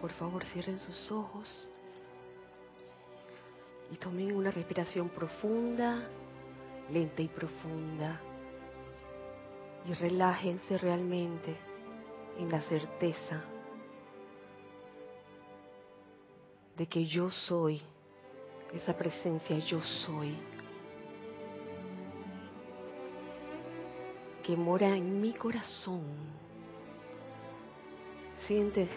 Por favor, cierren sus ojos y tomen una respiración profunda, lenta y profunda. Y relájense realmente en la certeza de que yo soy, esa presencia yo soy, que mora en mi corazón. Siente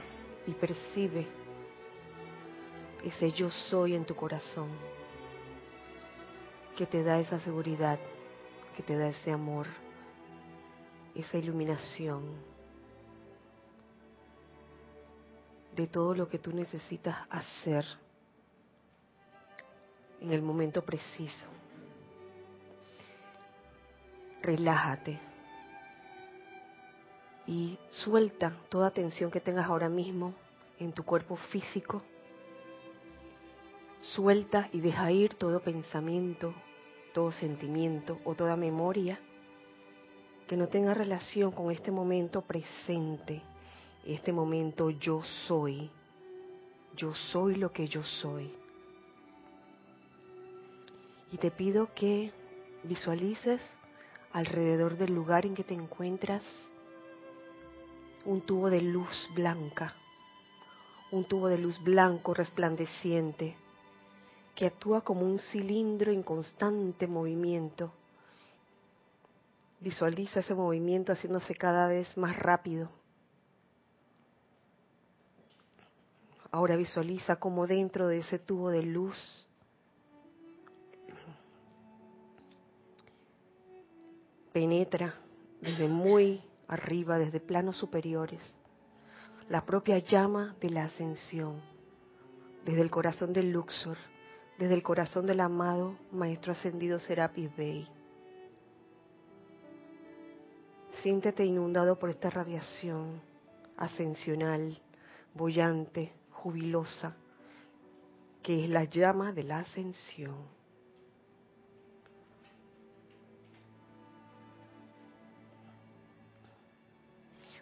y percibe ese yo soy en tu corazón, que te da esa seguridad, que te da ese amor, esa iluminación de todo lo que tú necesitas hacer en el momento preciso. Relájate y suelta toda tensión que tengas ahora mismo en tu cuerpo físico. Suelta y deja ir todo pensamiento, todo sentimiento o toda memoria que no tenga relación con este momento presente, este momento yo soy. Yo soy lo que yo soy. Y te pido que visualices alrededor del lugar en que te encuentras un tubo de luz blanca, un tubo de luz blanco resplandeciente que actúa como un cilindro en constante movimiento. Visualiza ese movimiento haciéndose cada vez más rápido. Ahora visualiza como dentro de ese tubo de luz penetra desde muy arriba, desde planos superiores, la propia llama de la ascensión, desde el corazón del Luxor, desde el corazón del amado Maestro Ascendido Serapis Bey. Siéntete inundado por esta radiación ascensional, bollante, jubilosa, que es la llama de la ascensión.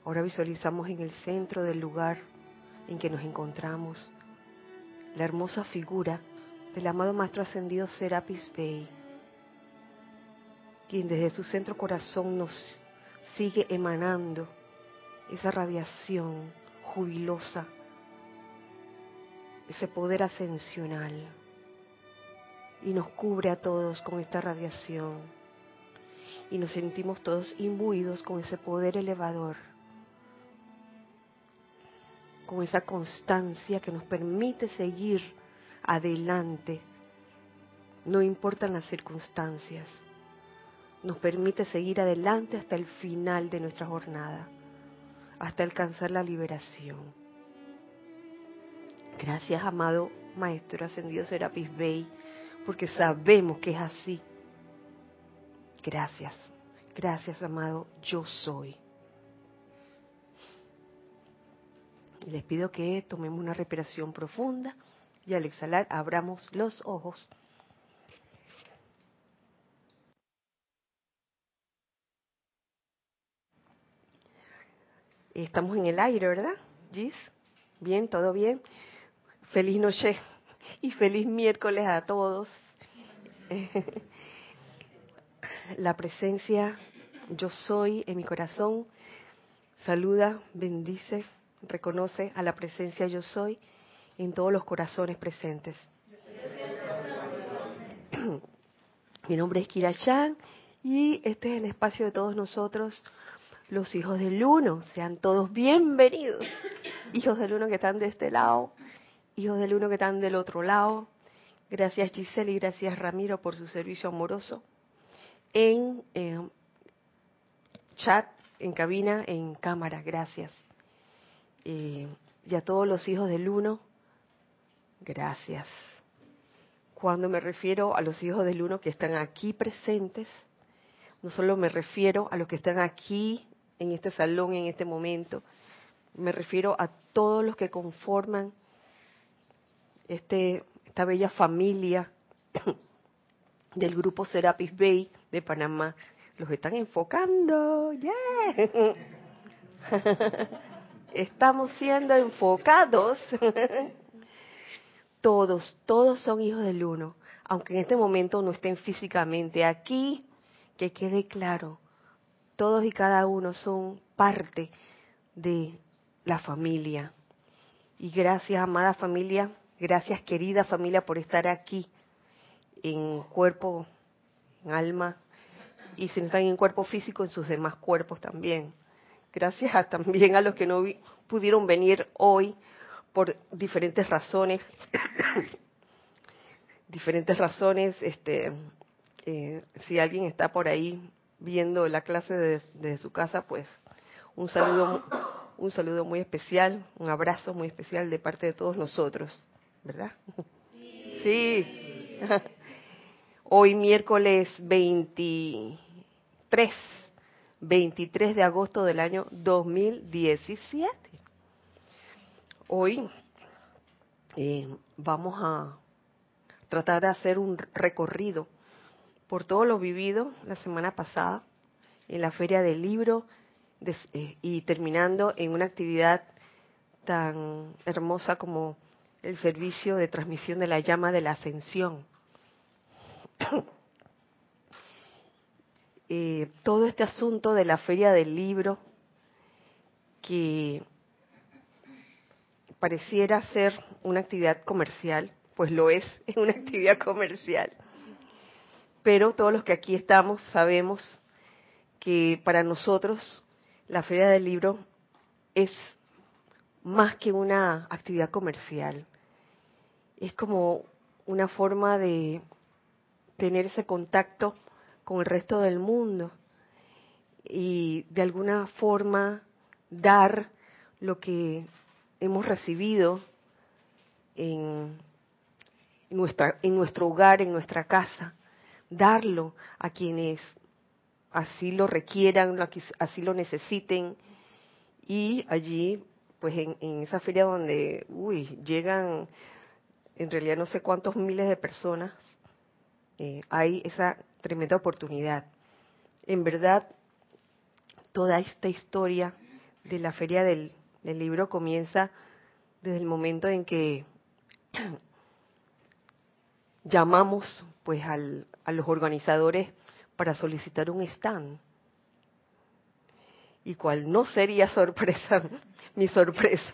Ahora visualizamos en el centro del lugar en que nos encontramos la hermosa figura del amado Maestro Ascendido Serapis Bey, quien desde su centro corazón nos sigue emanando esa radiación jubilosa, ese poder ascensional, y nos cubre a todos con esta radiación, y nos sentimos todos imbuidos con ese poder elevador con esa constancia que nos permite seguir adelante, no importan las circunstancias, nos permite seguir adelante hasta el final de nuestra jornada, hasta alcanzar la liberación. Gracias, amado Maestro Ascendido Serapis Bey, porque sabemos que es así. Gracias, gracias, amado, yo soy. Les pido que tomemos una respiración profunda y al exhalar abramos los ojos. Estamos en el aire, ¿verdad? Gis, bien, todo bien. Feliz noche y feliz miércoles a todos. La presencia yo soy en mi corazón saluda, bendice, reconoce a la presencia yo soy en todos los corazones presentes. Mi nombre es Kira Chan y este es el espacio de todos nosotros, los hijos del uno. Sean todos bienvenidos. Hijos del uno que están de este lado, hijos del uno que están del otro lado. Gracias Giselle y gracias Ramiro por su servicio amoroso en eh, chat, en cabina, en cámara. Gracias. Eh, y a todos los hijos del uno, gracias. Cuando me refiero a los hijos del uno que están aquí presentes, no solo me refiero a los que están aquí en este salón en este momento, me refiero a todos los que conforman este, esta bella familia del grupo Serapis Bay de Panamá. Los están enfocando, yeah. estamos siendo enfocados. todos, todos son hijos del uno, aunque en este momento no estén físicamente aquí, que quede claro, todos y cada uno son parte de la familia. Y gracias, amada familia, gracias, querida familia, por estar aquí en cuerpo, en alma, y si no están en cuerpo físico, en sus demás cuerpos también. Gracias también a los que no pudieron venir hoy por diferentes razones. diferentes razones, este, eh, si alguien está por ahí viendo la clase desde su casa, pues un saludo, un saludo muy especial, un abrazo muy especial de parte de todos nosotros, ¿verdad? Sí. Hoy miércoles 23, 23 de agosto del año 2017. Hoy eh, vamos a tratar de hacer un recorrido por todo lo vivido la semana pasada en la Feria del Libro eh, y terminando en una actividad tan hermosa como el servicio de transmisión de la llama de la ascensión. Eh, todo este asunto de la Feria del Libro que pareciera ser una actividad comercial, pues lo es, es una actividad comercial pero todos los que aquí estamos sabemos que para nosotros la Feria del Libro es más que una actividad comercial. Es como una forma de tener ese contacto con el resto del mundo y de alguna forma dar lo que hemos recibido en, nuestra, en nuestro hogar, en nuestra casa, darlo a quienes así lo requieran, así lo necesiten. Y allí, pues en, esa feria donde, uy, llegan en realidad no sé cuántos miles de personas, eh, hay esa tremenda oportunidad. En verdad, toda esta historia de la feria del libro comienza desde el momento en que llamamos pues al, a los organizadores para solicitar un stand. Y cual no sería sorpresa, mi sorpresa,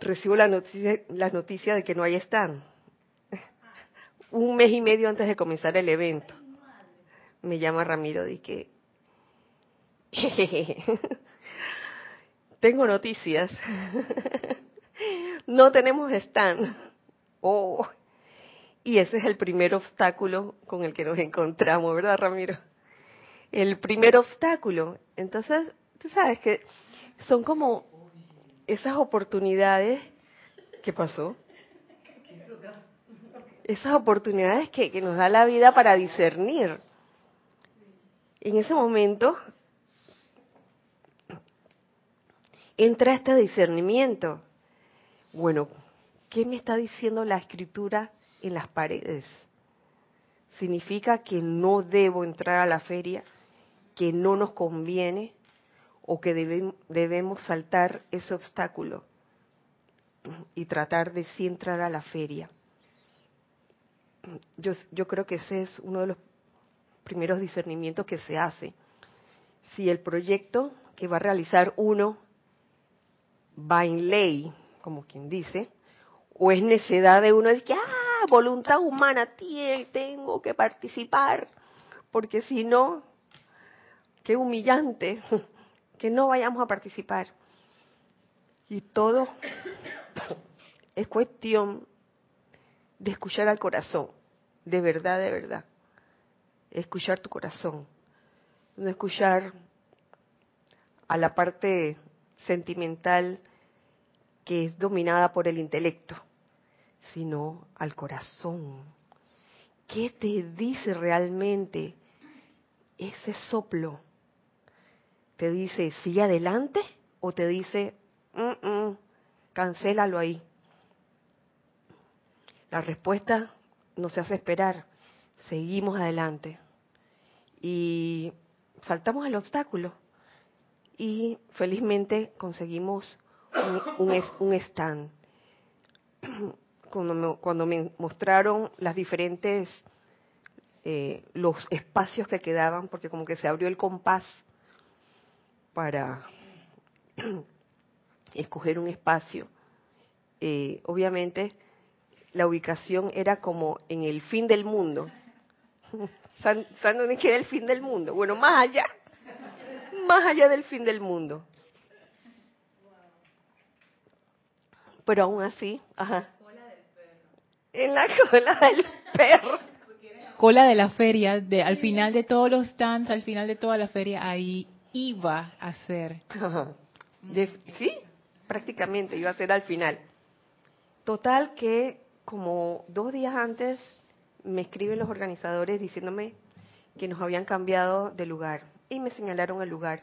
recibo la noticia, la noticia de que no hay stand. Un mes y medio antes de comenzar el evento. Me llama Ramiro que tengo noticias. no tenemos stand. Oh, y ese es el primer obstáculo con el que nos encontramos, ¿verdad, Ramiro? El primer obstáculo. Entonces, tú sabes que son como esas oportunidades. ¿Qué pasó? Esas oportunidades que, que nos da la vida para discernir. En ese momento entra este discernimiento. Bueno, ¿qué me está diciendo la escritura en las paredes. Significa que no debo entrar a la feria, que no nos conviene o que debemos saltar ese obstáculo y tratar de sí entrar a la feria. Yo, yo creo que ese es uno de los primeros discernimientos que se hace. Si el proyecto que va a realizar uno va en ley, como quien dice, o es necedad de uno, es que, ah, voluntad humana, tengo que participar, porque si no, qué humillante que no vayamos a participar. Y todo es cuestión de escuchar al corazón, de verdad, de verdad. Escuchar tu corazón, no escuchar a la parte sentimental que es dominada por el intelecto sino al corazón. ¿Qué te dice realmente ese soplo? ¿Te dice sigue adelante o te dice mm, mm, cancélalo ahí? La respuesta no se hace esperar, seguimos adelante y saltamos el obstáculo y felizmente conseguimos un, stand. Cuando me, cuando me mostraron las diferentes, eh, los espacios que quedaban, porque como que se abrió el compás para escoger un espacio. Eh, obviamente la ubicación era como en el fin del mundo. ¿Saben dónde queda el fin del mundo? Bueno, más allá, más allá del fin del mundo. Pero aún así, ajá. En la cola del perro. Cola de la feria, de, al final de todos los stands, al final de toda la feria, ahí iba a ser. sí, prácticamente iba a ser al final. Total que como dos días antes me escriben los organizadores diciéndome que nos habían cambiado de lugar y me señalaron el lugar,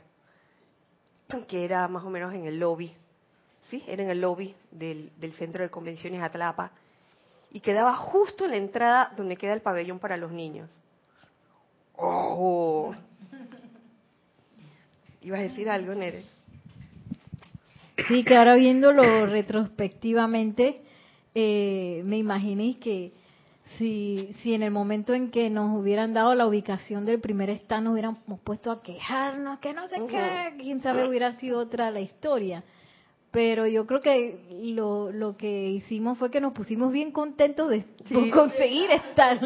que era más o menos en el lobby, sí, era en el lobby del, del centro de convenciones Atlapa y quedaba justo en la entrada donde queda el pabellón para los niños. ¡Oh! ¿Ibas a decir algo, Nere? Sí, que ahora viéndolo retrospectivamente, eh, me imaginé que si, si en el momento en que nos hubieran dado la ubicación del primer stand nos hubiéramos puesto a quejarnos, que no sé qué, quién sabe hubiera sido otra la historia. Pero yo creo que lo, lo que hicimos fue que nos pusimos bien contentos de conseguir estar.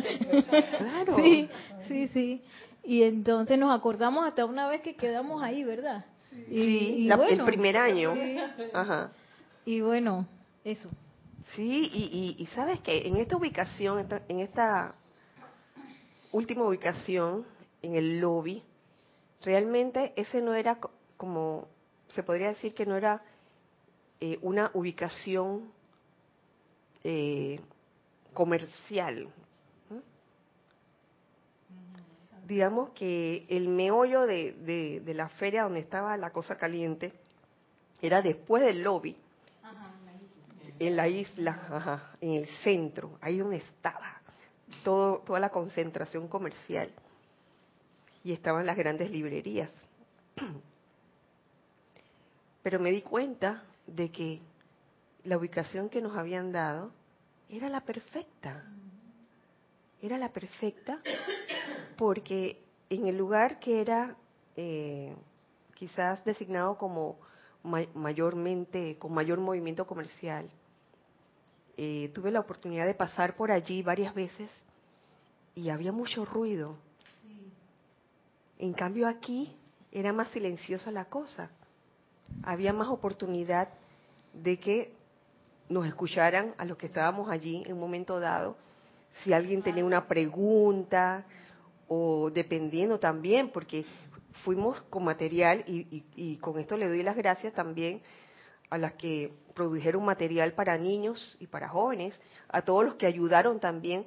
Claro. sí, sí, sí. Y entonces nos acordamos hasta una vez que quedamos ahí, ¿verdad? sí, el primer año. Ajá. Y bueno, eso. Sí, y, y, sabes que en esta ubicación, en esta última ubicación, en el lobby, realmente ese no era como, se podría decir que no era eh, una ubicación eh, comercial. Digamos que el meollo de, de la feria donde estaba la cosa caliente era después del lobby en la isla, en el centro, ahí donde estaba toda la concentración comercial. Y estaban las grandes librerías. Pero me di cuenta de que la ubicación que nos habían dado era la perfecta. Era la perfecta porque en el lugar que era eh, quizás designado como mayormente, con mayor movimiento comercial, eh, tuve la oportunidad de pasar por allí varias veces y había mucho ruido. En cambio aquí era más silenciosa la cosa. Había más oportunidad de que nos escucharan a los que estábamos allí en un momento dado. Si alguien tenía una pregunta o dependiendo también, porque fuimos con material y, y con esto le doy las gracias también a las que produjeron material para niños y para jóvenes, a todos los que ayudaron también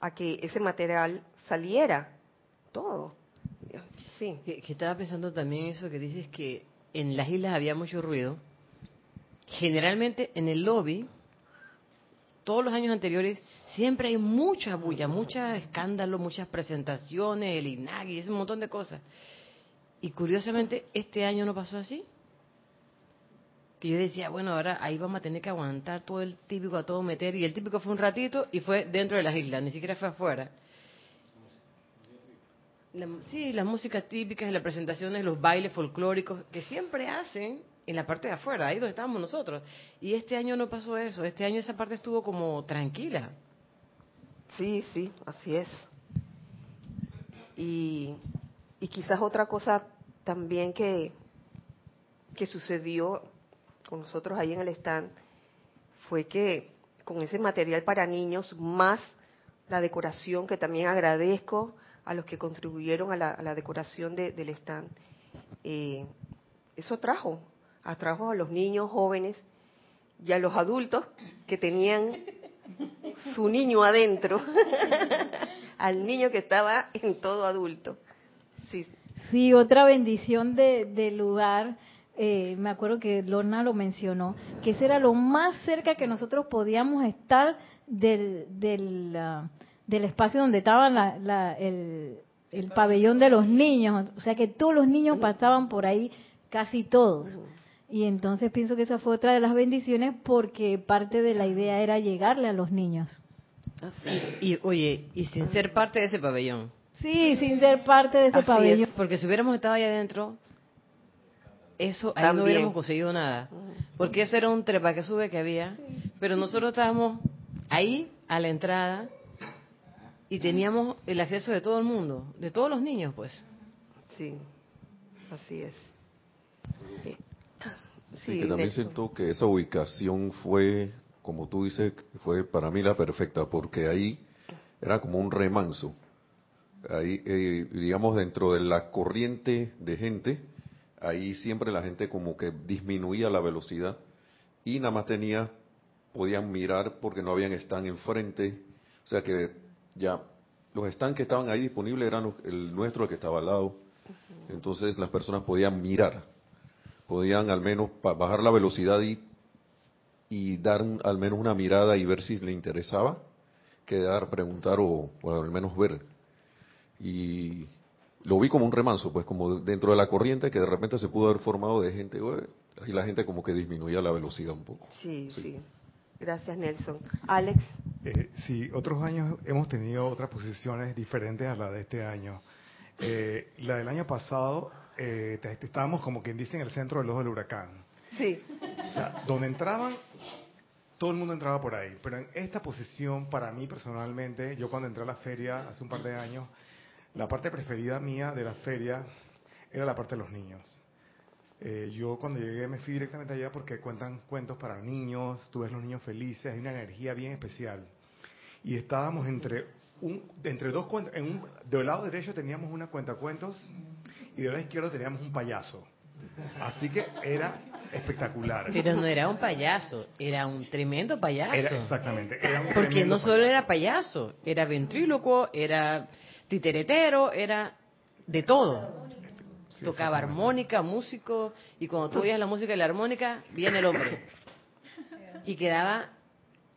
a que ese material saliera, todo. Sí. Que, estaba pensando también eso que dices que en las islas había mucho ruido. Generalmente en el lobby, todos los años anteriores, siempre hay mucha bulla, mucho escándalo, muchas presentaciones, el INAGI, ese montón de cosas. Y curiosamente, este año no pasó así que yo decía, bueno, ahora ahí vamos a tener que aguantar todo el típico a todo meter, y el típico fue un ratito y fue dentro de las islas, ni siquiera fue afuera. sí, las músicas típicas, las presentaciones, los bailes folclóricos que siempre hacen en la parte de afuera, ahí donde estábamos nosotros. Y este año no pasó eso, este año esa parte estuvo como tranquila. Sí, sí, así es. Y, y quizás otra cosa también que, que sucedió con nosotros ahí en el stand fue que con ese material para niños, más la decoración, que también agradezco a los que contribuyeron a la, decoración del stand, eh, eso trajo, atrajo a los niños jóvenes y a los adultos que tenían su niño adentro, al niño que estaba en todo adulto. Sí, sí otra bendición del lugar eh, me acuerdo que Lorna lo mencionó, que ese era lo más cerca que nosotros podíamos estar del, del, ah, del espacio donde estaba la, el, el, pabellón de los niños. O sea que todos los niños pasaban por ahí casi todos. Y entonces pienso que esa fue otra de las bendiciones porque parte de la idea era llegarle a los niños. Y, y, oye, y sin ser parte de ese pabellón. Sí, sin ser parte de ese Así pabellón. es. Porque si hubiéramos estado ahí adentro, eso ahí no hubiéramos conseguido nada. Porque eso era un trepa que sube que había. Pero nosotros estábamos ahí a la entrada y teníamos el acceso de todo el mundo, de todos los niños, pues. Sí, así es. Sí, que también siento que esa ubicación fue, como tú dices, fue para mí la perfecta, porque ahí era como un remanso. Ahí, eh, digamos, dentro de la corriente de gente, ahí siempre la gente como que disminuía la velocidad y nada más tenía, podían mirar porque no habían stand enfrente, o sea que ya los stands que estaban ahí disponibles eran los- el nuestro, el que estaba al lado, entonces las personas podían mirar podían al menos bajar la velocidad y, y dar un- al menos una mirada y ver si le interesaba, quedar, preguntar o, o al menos ver. Y lo vi como un remanso, pues como dentro de la corriente que de repente se pudo haber formado de gente, y la gente como que disminuía la velocidad un poco. Sí, Sí. sí. Gracias, Nelson. Alex. Eh, sí, otros años hemos tenido otras posiciones diferentes a la de este año. Eh, la del año pasado eh, estábamos como quien dice en el centro del ojo del huracán. Sí. O sea, donde entraban, todo el mundo entraba por ahí. Pero en esta posición, para mí personalmente, yo cuando entré a la feria hace un par de años, la parte preferida mía de la feria era la parte de los niños. Eh, yo cuando llegué me fui directamente allá porque cuentan cuentos para niños, tú ves los niños felices, hay una energía bien especial. Y estábamos entre un, entre dos cuentas, en un, del lado derecho teníamos una cuenta cuentos y del lado izquierdo teníamos un payaso. Así que era espectacular. Pero no era un payaso, era un tremendo payaso. Era exactamente. Era un Porque no solo payaso. era payaso, era ventrílocuo, era titeretero, era de todo. Sí, Tocaba armónica, músico, y cuando tú oías la música y la armónica, viene el hombre. Y quedaba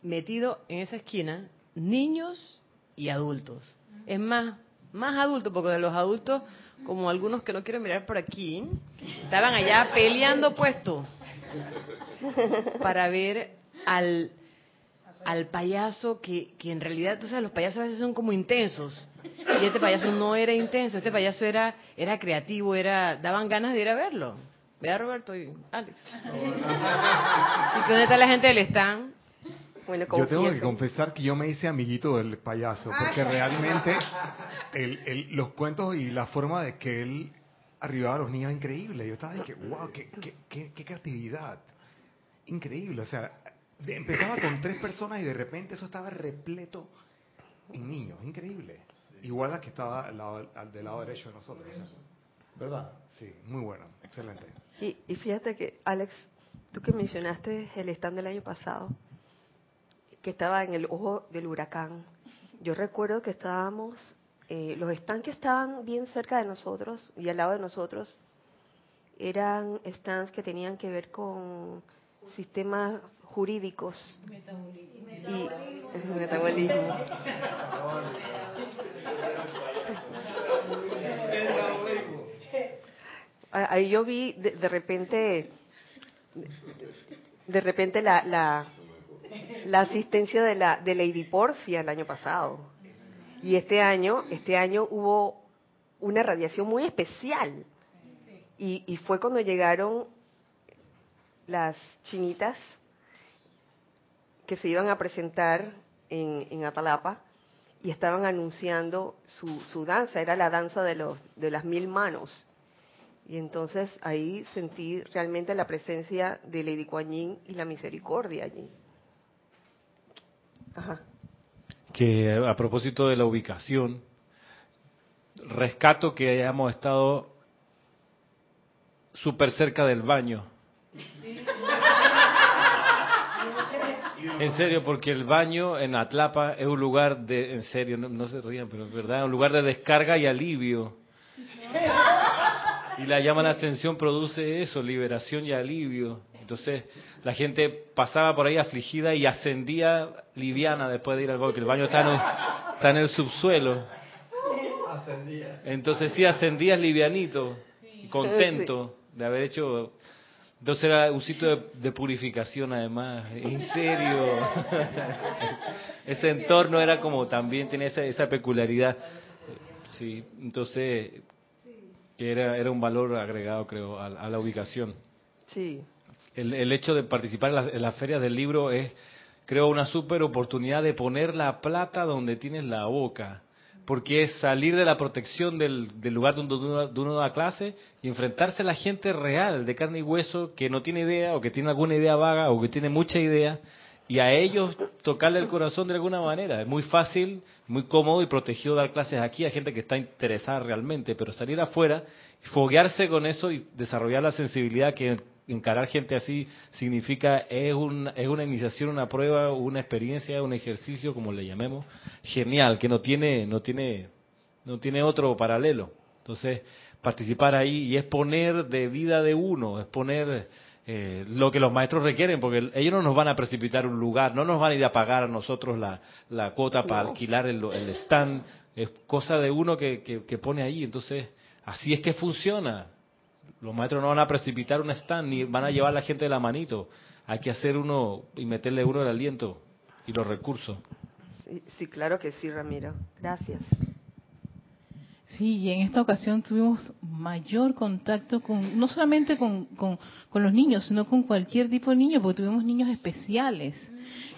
metido en esa esquina niños y adultos. Es más, más adultos, porque de los adultos, como algunos que no quieren mirar por aquí, estaban allá peleando puesto para ver al, al payaso que, que en realidad, tú sabes, los payasos a veces son como intensos. Y este payaso no era intenso, este payaso era, era creativo, era daban ganas de ir a verlo. Vea Roberto y Alex. ¿Y dónde está la gente del stand? Bueno, Yo tengo que confesar que yo me hice amiguito del payaso, porque realmente el- el- los cuentos y la forma de que él arribaba a los niños es increíble. Yo estaba de que, wow, qué, qué, qué- qué creatividad. Increíble. O sea, de- empezaba con tres personas y de repente eso estaba repleto en niños. Increíble. Igual a que estaba al lado- al del lado derecho de nosotros. o sea. ¿Verdad? Sí, muy bueno. Excelente. Y, y fíjate que, Alex, tú que mencionaste el stand del año pasado, que estaba en el ojo del huracán, yo recuerdo que estábamos, eh, los stands que estaban bien cerca de nosotros y al lado de nosotros, eran stands que tenían que ver con sistemas jurídicos y metabolismo. Ah, Ahí yo vi de, de repente, de repente la, la, la asistencia de la de Lady Porcia el año pasado. Y este año, este año hubo una radiación muy especial. Y, y fue cuando llegaron las chinitas que se iban a presentar en, en Atalapa y estaban anunciando su, su danza, era la danza de, los, de las mil manos. Y entonces ahí sentí realmente la presencia de Lady Kuan Yin y la misericordia allí. Ajá. que a propósito de la ubicación, rescato que hayamos estado súper cerca del baño. En serio, porque el baño en Atlapa es un lugar de, en serio, no, no se rían, pero es verdad, un lugar de descarga y alivio. Y la llama la ascensión produce eso, liberación y alivio. Entonces la gente pasaba por ahí afligida y ascendía liviana después de ir al baño, que el baño está en, un- está en el subsuelo. Entonces sí ascendías livianito, contento. de haber hecho entonces era un sitio de, de purificación además, en serio. Ese entorno era como también tenía esa, esa peculiaridad. Sí, entonces que era, era un valor agregado creo a, a la ubicación. Sí, El, el hecho de participar en las, en las ferias del libro es creo una super oportunidad de poner la plata donde tienes la boca porque es salir de la protección del, del lugar donde uno, da clase y enfrentarse a la gente real, de carne y hueso, que no tiene idea o que tiene alguna idea vaga o que tiene mucha idea, y a ellos tocarle el corazón de alguna manera. Es muy fácil, muy cómodo y protegido dar clases aquí a gente que está interesada realmente, pero salir afuera, foguearse con eso y desarrollar la sensibilidad que encarar gente así significa es, un, es una iniciación, una prueba, una experiencia, un ejercicio, como le llamemos, genial, que no tiene, no tiene, no tiene otro paralelo. Entonces, participar ahí y es poner de vida de uno, es poner eh, lo que los maestros requieren, porque ellos no nos van a precipitar un lugar, no nos van a ir a pagar a nosotros la, la cuota para alquilar el, el stand, es cosa de uno que, que, que pone ahí. Entonces, así es que funciona. Los maestros no van a precipitar un stand ni van a llevar a la gente de la manito. Hay que hacer uno y meterle uno el aliento y los recursos. sí, sí, claro que sí, Ramiro. Gracias. Sí, y en esta ocasión tuvimos mayor contacto con, no solamente con, con, con los niños, sino con cualquier tipo de niño, porque tuvimos niños especiales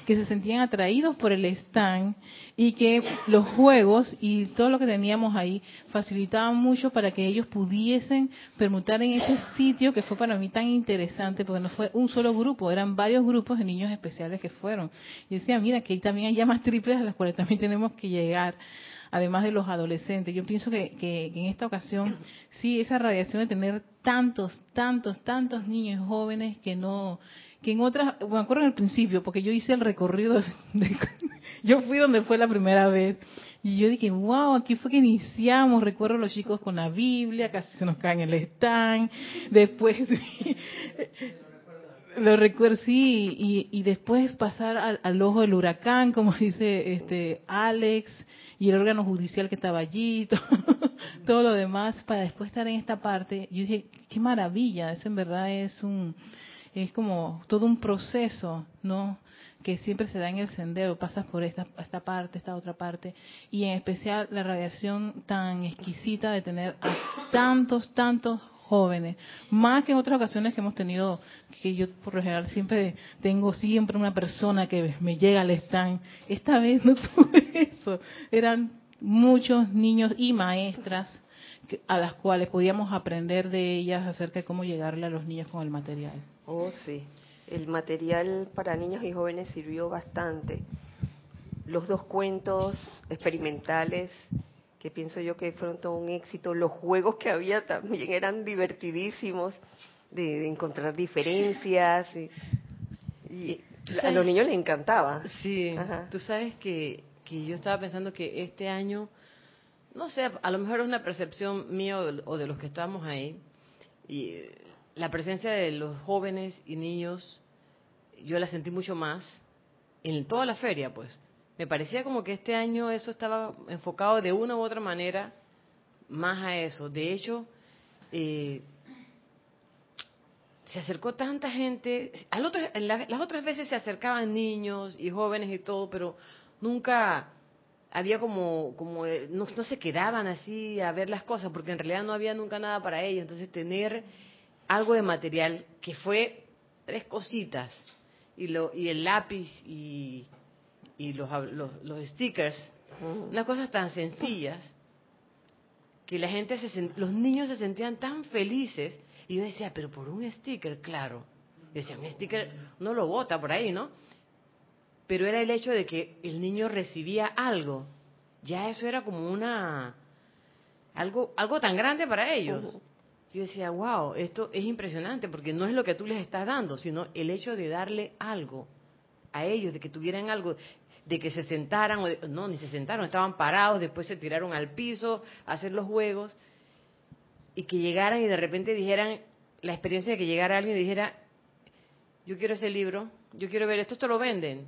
que se sentían atraídos por el stand y que los juegos y todo lo que teníamos ahí facilitaban mucho para que ellos pudiesen permutar en ese sitio que fue para mí tan interesante, porque no fue un solo grupo, eran varios grupos de niños especiales que fueron. Y decía, mira, que ahí también hay llamas triples a las cuales también tenemos que llegar además de los adolescentes. Yo pienso que, que, que, en esta ocasión, sí, esa radiación de tener tantos, tantos, tantos niños jóvenes que no, que en otras, me acuerdo en el principio, porque yo hice el recorrido, de, yo fui donde fue la primera vez, y yo dije, wow, aquí fue que iniciamos, recuerdo los chicos con la Biblia, casi se nos caen el stand, después... Lo recuerdo, sí, y, y después pasar al, al, ojo del huracán, como dice este Alex, y el órgano judicial que estaba allí, todo, todo, lo demás, para después estar en esta parte. Yo dije, qué maravilla, eso en verdad es un, es como todo un proceso, ¿no? Que siempre se da en el sendero, pasas por esta, esta parte, esta otra parte, y en especial la radiación tan exquisita de tener a tantos, tantos jóvenes, más que en otras ocasiones que hemos tenido, que yo por lo general siempre tengo siempre una persona que me llega al stand. Esta vez no tuve eso, eran muchos niños y maestras a las cuales podíamos aprender de ellas acerca de cómo llegarle a los niños con el material. Oh, sí, el material para niños y jóvenes sirvió bastante. Los dos cuentos experimentales que pienso yo que fueron todo un éxito. Los juegos que había también eran divertidísimos, de, de encontrar diferencias. Y, y a los niños les encantaba. Sí, Ajá. tú sabes que, que yo estaba pensando que este año, no sé, a lo mejor es una percepción mía o de, o de los que estamos ahí, y la presencia de los jóvenes y niños, yo la sentí mucho más en toda la feria, pues me parecía como que este año eso estaba enfocado de una u otra manera más a eso. De hecho, eh, se acercó tanta gente. Al otro, la, las otras veces se acercaban niños y jóvenes y todo, pero nunca había como, como no, no se quedaban así a ver las cosas, porque en realidad no había nunca nada para ellos. Entonces, tener algo de material que fue tres cositas y, lo, y el lápiz y y los, los, los stickers, uh unas cosas tan sencillas que la gente, se, los niños se sentían tan felices y yo decía, pero por un sticker, claro. Yo decía, un sticker no lo bota por ahí, ¿no? Pero era el hecho de que el niño recibía algo. Ya eso era como una algo algo tan grande para ellos. Yo decía, wow, esto es impresionante porque no es lo que tú les estás dando, sino el hecho de darle algo a ellos, de que tuvieran algo, de que se sentaran, o de, no, ni se sentaron, estaban parados, después se tiraron al piso a hacer los juegos, y que llegaran y de repente dijeran, la experiencia de que llegara alguien y dijera, yo quiero ese libro, yo quiero ver esto, esto lo venden.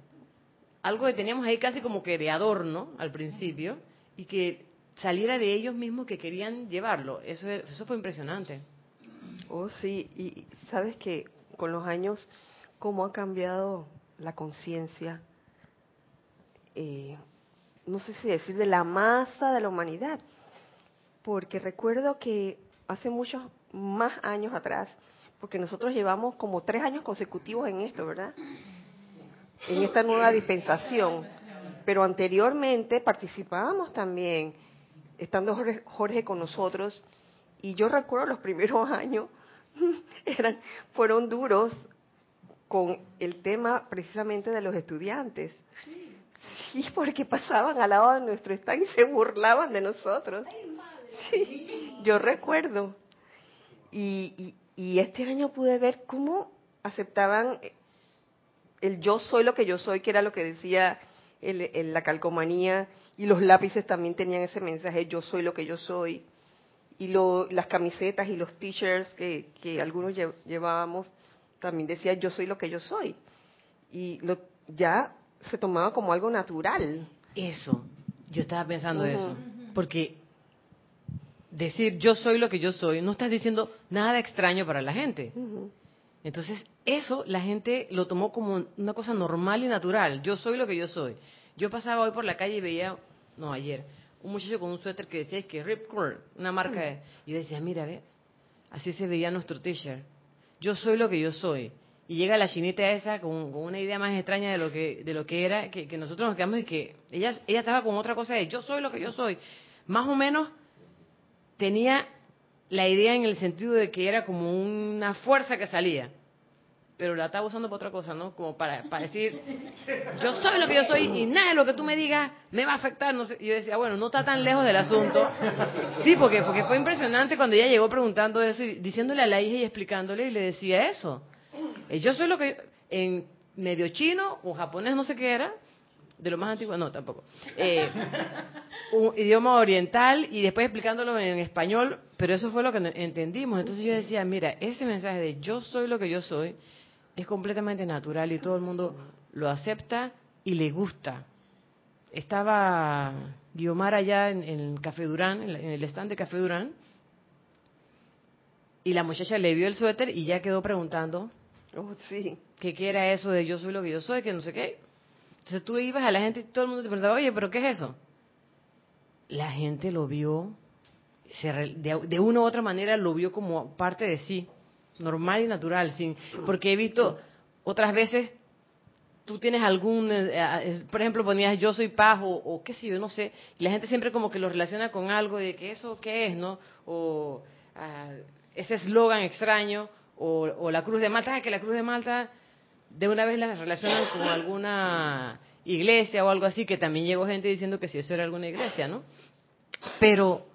Algo que teníamos ahí casi como que de adorno al principio, y que saliera de ellos mismos que querían llevarlo. Eso, eso fue impresionante. Oh, sí, y sabes que con los años, cómo ha cambiado la conciencia, eh, no sé si decir de la masa de la humanidad, porque recuerdo que hace muchos más años atrás, porque nosotros llevamos como tres años consecutivos en esto, ¿verdad? En esta nueva dispensación, pero anteriormente participábamos también, estando Jorge, Jorge con nosotros, y yo recuerdo los primeros años eran fueron duros con el tema precisamente de los estudiantes. Sí, porque pasaban al lado de nuestro stand y se burlaban de nosotros. Sí, yo recuerdo. Y, y, este año pude ver cómo aceptaban el yo soy lo que yo soy, que era lo que decía el, la calcomanía, y los lápices también tenían ese mensaje, yo soy lo que yo soy. Y lo, las camisetas y los t-shirts que, que algunos llevábamos también decía yo soy lo que yo soy. Y lo, ya se tomaba como algo natural. Eso, yo estaba pensando eso. Porque decir yo soy lo que yo soy, no estás diciendo nada extraño para la gente. Entonces, eso la gente lo tomó como una cosa normal y natural. Yo soy lo que yo soy. Yo pasaba hoy por la calle y veía, no, ayer, un muchacho con un suéter que decía que Rip Curl, una marca de... Y yo decía, mira, ve, así se veía nuestro t-shirt. Yo soy lo que yo soy. Y llega la chinita esa con, una idea más extraña de lo que, de lo que era, que, nosotros nos quedamos y que ella, ella estaba con otra cosa de yo soy lo que yo soy. Más o menos tenía la idea en el sentido de que era como una fuerza que salía pero la estaba usando para otra cosa, ¿no? Como para, para decir, yo soy lo que yo soy y nada de lo que tú me digas me va a afectar. No sé. Yo decía, bueno, no está tan lejos del asunto. Sí, porque, porque fue impresionante cuando ella llegó preguntando eso y diciéndole a la hija y explicándole y le decía eso. Eh, yo soy lo que, en medio chino o japonés, no sé qué era, de lo más antiguo, no, tampoco. Eh, un idioma oriental y después explicándolo en español, pero eso fue lo que entendimos. Entonces yo decía, mira, ese mensaje de yo soy lo que yo soy, es completamente natural y todo el mundo lo acepta y le gusta. Estaba Guiomar allá en, el Café Durán, en el stand de Café Durán, y la muchacha le vio el suéter y ya quedó preguntando oh, sí. que qué era eso de yo soy lo que yo soy, que no sé qué. Entonces tú ibas a la gente y todo el mundo te preguntaba, oye, pero ¿qué es eso? La gente lo vio, de, de una u otra manera lo vio como parte de sí normal y natural, sin, porque he visto otras veces tú tienes algún, eh, eh, por ejemplo, ponías yo soy paz o, qué sé yo, no sé, y la gente siempre como que lo relaciona con algo de que eso qué es, ¿no? O ah, ese eslogan extraño, o, la cruz de Malta, ah, que la cruz de Malta de una vez la relacionan con alguna iglesia o algo así, que también llegó gente diciendo que si eso era alguna iglesia, ¿no? Pero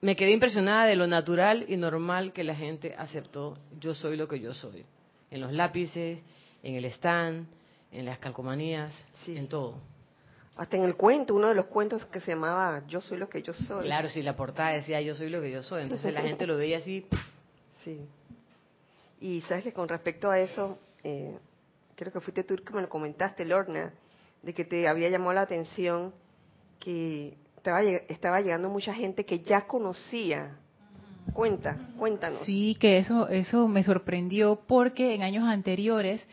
me quedé impresionada de lo natural y normal que la gente aceptó. Yo soy lo que yo soy. En los lápices, en el stand, en las calcomanías, en todo. Hasta en el cuento, uno de los cuentos que se llamaba Yo soy lo que yo soy. Claro, si la portada decía Yo soy lo que yo soy. Entonces la gente lo veía así. Sí. Y sabes que con respecto a eso, eh, creo que fuiste tú que me lo comentaste, Lorna, de que te había llamado la atención que estaba, llegando mucha gente que ya conocía. Cuenta, cuéntanos. Sí, que eso, eso me sorprendió porque en años anteriores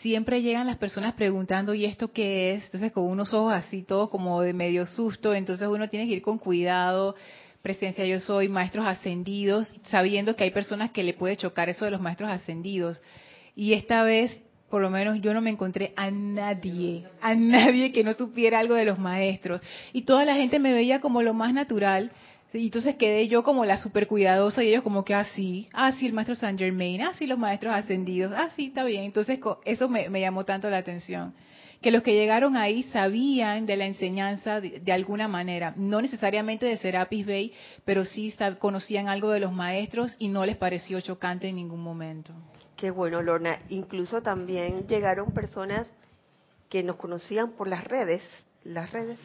siempre llegan las personas preguntando, ¿y esto qué es? Entonces con unos ojos así, todo como de medio susto, entonces uno tiene que ir con cuidado. Presencia yo soy, maestros ascendidos, sabiendo que hay personas que le puede chocar eso de los maestros ascendidos. Y esta vez por lo menos yo no me encontré a nadie, a nadie que no supiera algo de los maestros. Y toda la gente me veía como lo más natural. Y entonces quedé yo como la super cuidadosa y ellos como que así, ah, ah, sí, el maestro Saint Germain, ah, sí, los maestros ascendidos, ah, sí, está bien. Entonces eso me, llamó tanto la atención. Que los que llegaron ahí sabían de la enseñanza de, alguna manera, no necesariamente de Serapis Bay, pero sí conocían algo de los maestros y no les pareció chocante en ningún momento. Qué bueno, Lorna. Incluso también llegaron personas que nos conocían por las redes. Las redes.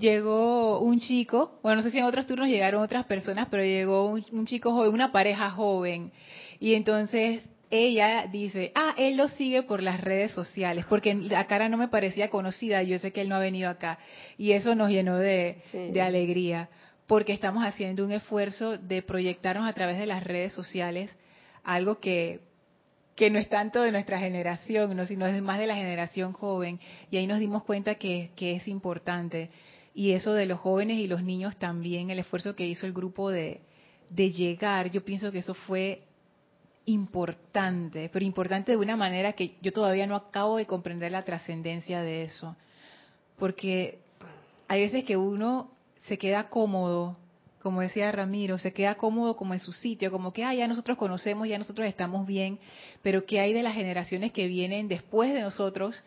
Llegó un chico, bueno, no sé si en otros turnos llegaron otras personas, pero llegó un, chico joven, una pareja joven. Y entonces ella dice, ah, él lo sigue por las redes sociales, porque la cara no me parecía conocida, yo sé que él no ha venido acá. Y eso nos llenó de, de alegría porque estamos haciendo un esfuerzo de proyectarnos a través de las redes sociales algo que, que no es tanto de nuestra generación, ¿no? sino es más de la generación joven. Y ahí nos dimos cuenta que, que es importante. Y eso de los jóvenes y los niños también, el esfuerzo que hizo el grupo de, de llegar, yo pienso que eso fue importante, pero importante de una manera que yo todavía no acabo de comprender la trascendencia de eso. Porque hay veces que uno se queda cómodo, como decía Ramiro, se queda cómodo como en su sitio, como que ah, ya nosotros conocemos, ya nosotros estamos bien, pero ¿qué hay de las generaciones que vienen después de nosotros?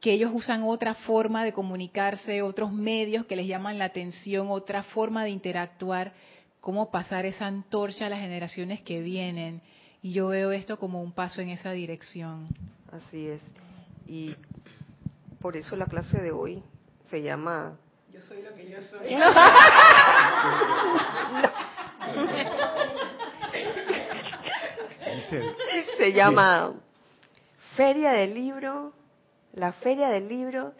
que ellos usan otra forma de comunicarse, otros medios que les llaman la atención, otra forma de interactuar, cómo pasar esa antorcha a las generaciones que vienen. Y yo veo esto como un paso en esa dirección. Así es. Y por eso la clase de hoy se llama... Yo soy lo que yo soy. se llama Feria del Libro, la Feria del Libro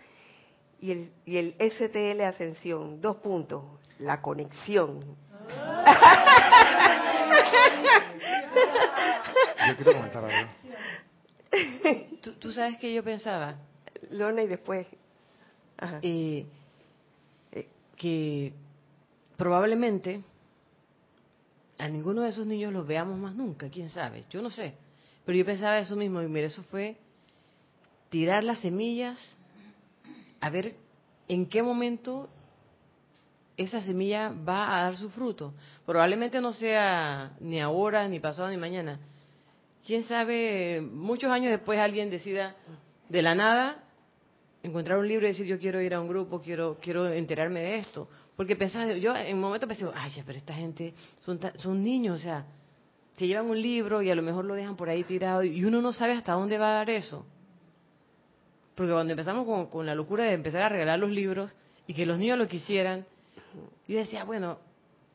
y el, y el STL Ascensión. Dos puntos. La conexión. Yo quiero comentar algo. ¿Tú, tú sabes que yo pensaba Lorna y después. Ajá. eh, que probablemente a ninguno de esos niños los veamos más nunca, quién sabe, yo no sé. Pero yo pensaba eso mismo y mira, eso fue tirar las semillas, a ver en qué momento esa semilla va a dar su fruto. Probablemente no sea ni ahora, ni pasado, ni mañana. Quién sabe, muchos años después alguien decida de la nada encontrar un libro y decir yo quiero ir a un grupo, quiero quiero enterarme de esto. Porque pensaba, yo en un momento pensé, ay, pero esta gente son, son niños, o sea, se llevan un libro y a lo mejor lo dejan por ahí tirado y uno no sabe hasta dónde va a dar eso. Porque cuando empezamos con, con la locura de empezar a regalar los libros y que los niños lo quisieran, yo decía, bueno,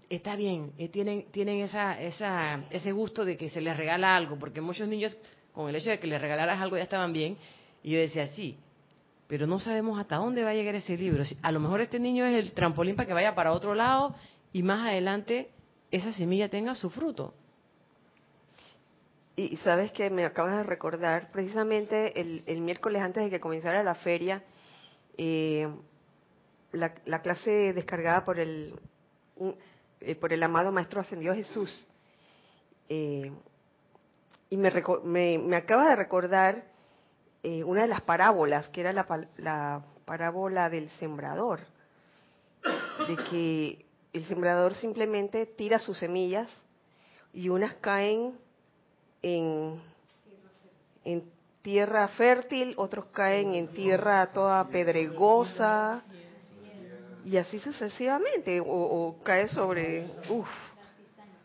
está bien, eh, tienen, tienen esa, esa, ese gusto de que se les regala algo, porque muchos niños, con el hecho de que les regalaras algo, ya estaban bien. Y yo decía, sí, pero no sabemos hasta dónde va a llegar ese libro. A lo mejor este niño es el trampolín para que vaya para otro lado y más adelante esa semilla tenga su fruto. Y sabes que me acabas de recordar, precisamente el, miércoles antes de que comenzara la feria, eh, la, la clase descargada por el, eh, por el amado Maestro Ascendido Jesús. Eh, y me, me, me acaba de recordar eh, una de las parábolas, que era la, la parábola del sembrador, de que el sembrador simplemente tira sus semillas y unas caen en, tierra fértil, otros caen en tierra toda pedregosa y así sucesivamente, o, cae sobre, uff,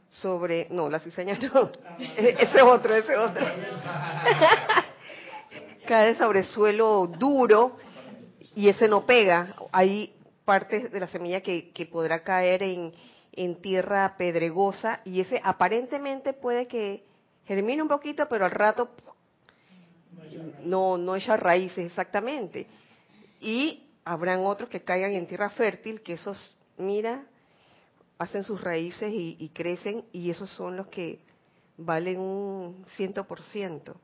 sobre, no, la cizaña no, ese otro, ese otro, cae sobre suelo duro y ese no pega, hay partes de la semilla que, que podrá caer en, en tierra pedregosa y ese aparentemente puede que germine un poquito, pero al rato no, no echa raíces exactamente. Y habrán otros que caigan en tierra fértil, que esos, mira, hacen sus raíces y crecen, y esos son los que valen un ciento por ciento.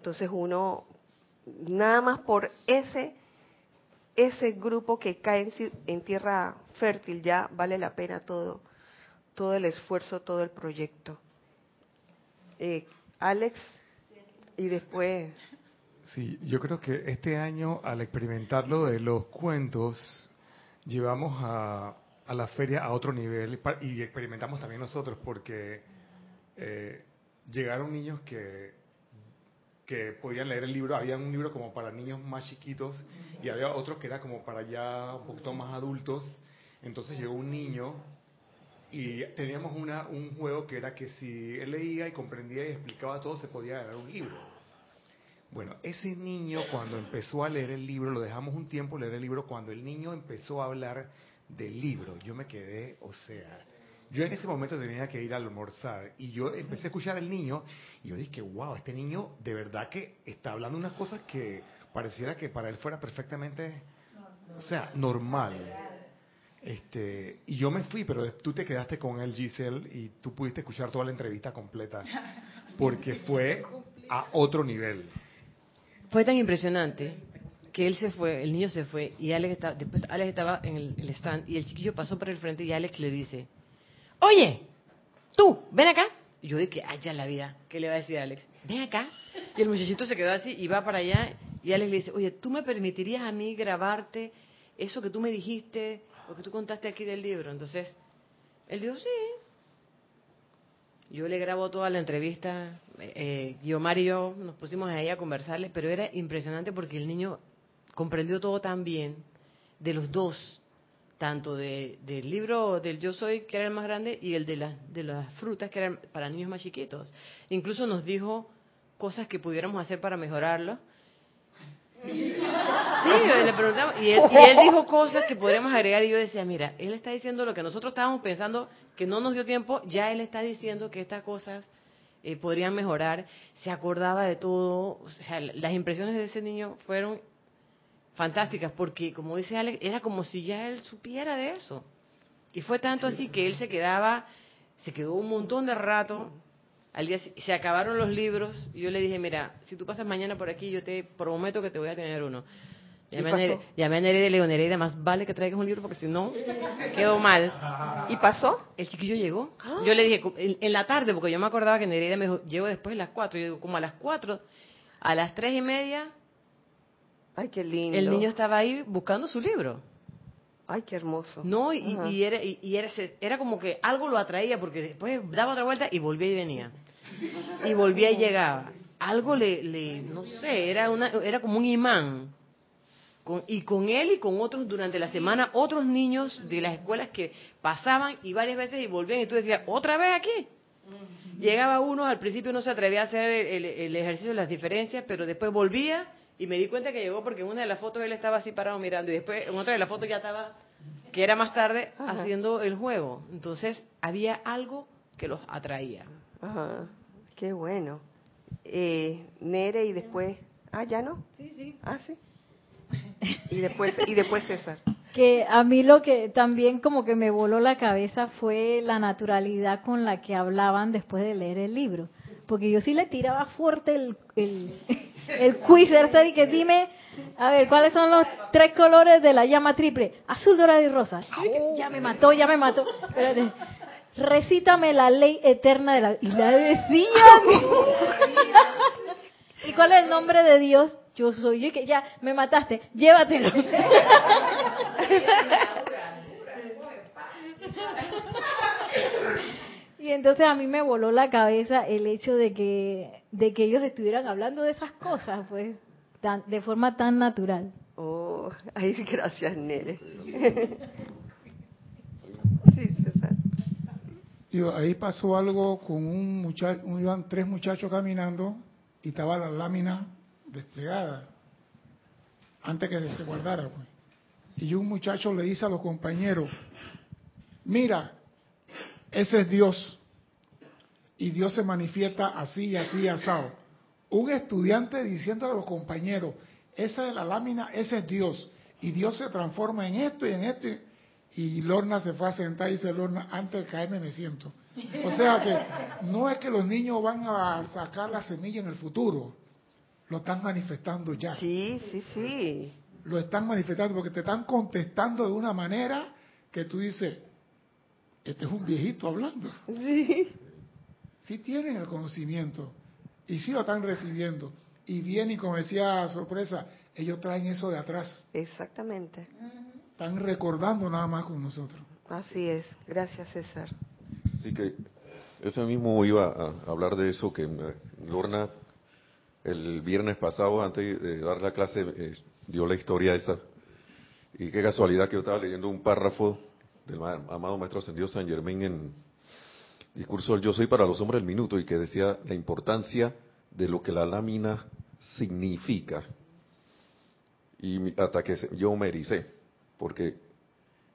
Entonces uno, nada más por ese, ese grupo que cae en, en tierra fértil, ya vale la pena todo, todo el esfuerzo, todo el proyecto. Eh, Alex, y después Sí, yo creo que este año al experimentar lo de los cuentos, llevamos a, a la feria a otro nivel y experimentamos también nosotros porque eh, llegaron niños que, que podían leer el libro, había un libro como para niños más chiquitos y había otro que era como para ya un poquito más adultos, entonces llegó un niño y teníamos una, un juego que era que si él leía y comprendía y explicaba todo se podía ganar un libro. Bueno, ese niño cuando empezó a leer el libro, lo dejamos un tiempo leer el libro, cuando el niño empezó a hablar del libro, yo me quedé, o sea, yo en ese momento tenía que ir a almorzar y yo empecé a escuchar al niño y yo dije, wow, este niño de verdad que está hablando unas cosas que pareciera que para él fuera perfectamente, o sea, normal. Este, y yo me fui, pero tú te quedaste con él, Giselle, y tú pudiste escuchar toda la entrevista completa, porque fue a otro nivel. Fue tan impresionante que él se fue, el niño se fue, y Alex estaba, después Alex estaba en el, el stand, y el chiquillo pasó por el frente, y Alex le dice, oye, tú, ven acá. Y yo dije, ay, ya la vida, ¿qué le va a decir Alex? Ven acá. Y el muchachito se quedó así y va para allá, y Alex le dice, oye, ¿tú me permitirías a mí grabarte eso que tú me dijiste, lo que tú contaste aquí del libro? Entonces, él dijo, sí. Yo le grabo toda la entrevista, eh, Guiomar y yo nos pusimos ahí a conversarle, pero era impresionante porque el niño comprendió todo tan bien de los dos, tanto de, del libro del Yo Soy, que era el más grande, y el de, la, de las frutas, que eran para niños más chiquitos. Incluso nos dijo cosas que pudiéramos hacer para mejorarlo. Sí, le preguntamos, y él, y él dijo cosas que podríamos agregar, y yo decía, mira, él está diciendo lo que nosotros estábamos pensando, que no nos dio tiempo, ya él está diciendo que estas cosas eh, podrían mejorar, se acordaba de todo, o sea, las impresiones de ese niño fueron fantásticas, porque como dice Alex, era como si ya él supiera de eso. Y fue tanto así que él se quedaba, se quedó un montón de rato, al día se acabaron los libros, y yo le dije, mira, si tú pasas mañana por aquí, yo te prometo que te voy a tener uno. Llamé a, llamé Nereida y le digo, Nereida, más vale que traigas un libro porque si no, quedo mal. ¿Y pasó? El chiquillo llegó. Yo le dije, en, en la tarde, porque yo me acordaba que Nereida me dijo, llego después de las cuatro. Yo digo, como a las cuatro, a las tres y media, Ay, qué lindo. el niño estaba ahí buscando su libro. Ay, qué hermoso. No, y, y era, y, y era, era como que algo lo atraía, porque después daba otra vuelta y volvía y venía. Y volvía y llegaba. Algo le, le no sé, era, una, era como un imán. Con- y con él y con otros durante la semana, otros niños de las escuelas que pasaban y varias veces y volvían y tú decías, ¿otra vez aquí? Llegaba uno, al principio no se atrevía a hacer el- el ejercicio de las diferencias, pero después volvía y me di cuenta que llegó porque en una de las fotos él estaba así parado mirando y después en otra de las fotos ya estaba, que era más tarde, Ajá. haciendo el juego. Entonces había algo que los atraía. Ajá, qué bueno. Eh, Nere y después... Ah, ¿ya no? Sí, sí. Ah, sí. Y después, y después César. Que a mí lo que también como que me voló la cabeza fue la naturalidad con la que hablaban después de leer el libro. Porque yo sí le tiraba fuerte el, el, el quiz, y que dime, a ver, ¿cuáles son los tres colores de la llama triple? Azul, dorado y rosa. Ya me mató, ya me mató. Espérate. Recítame la ley eterna de la... Y la decían. ¿Y cuál es el nombre de Dios? Yo soy. Yo que ya me mataste. Llévatelo. Y entonces a mí me voló la cabeza el hecho de que de que ellos estuvieran hablando de esas cosas, pues, tan, de forma tan natural. Oh, ay, gracias, Nere. Sí, César. Digo, ahí pasó algo con un muchacho, iban tres muchachos caminando y estaba la lámina desplegada antes que se guardara. Pues. Y un muchacho le dice a los compañeros, mira, ese es Dios. Y Dios se manifiesta así y así asado. Un estudiante diciendo a los compañeros, esa es la lámina, ese es Dios. Y Dios se transforma en esto y en esto. y- Y Lorna se fue a sentar y dice, Lorna, antes de caerme me siento. O sea que no es que los niños van a sacar la semilla en el futuro. Lo están manifestando ya. Sí, sí, sí. Lo están manifestando porque te están contestando de una manera que tú dices, este es un viejito hablando. Sí. Sí tienen el conocimiento y sí lo están recibiendo. Y bien, y como decía sorpresa, ellos traen eso de atrás. Exactamente. Están recordando nada más con nosotros. Así es. Gracias, César. Así que ese mismo iba a hablar de eso que eh, Lorna el viernes pasado antes de dar la clase eh, dio la historia esa y qué casualidad que yo estaba leyendo un párrafo del ma- amado maestro ascendido San Germain en discurso del Yo soy para los hombres del minuto y que decía la importancia de lo que la lámina significa y hasta que yo me ericé porque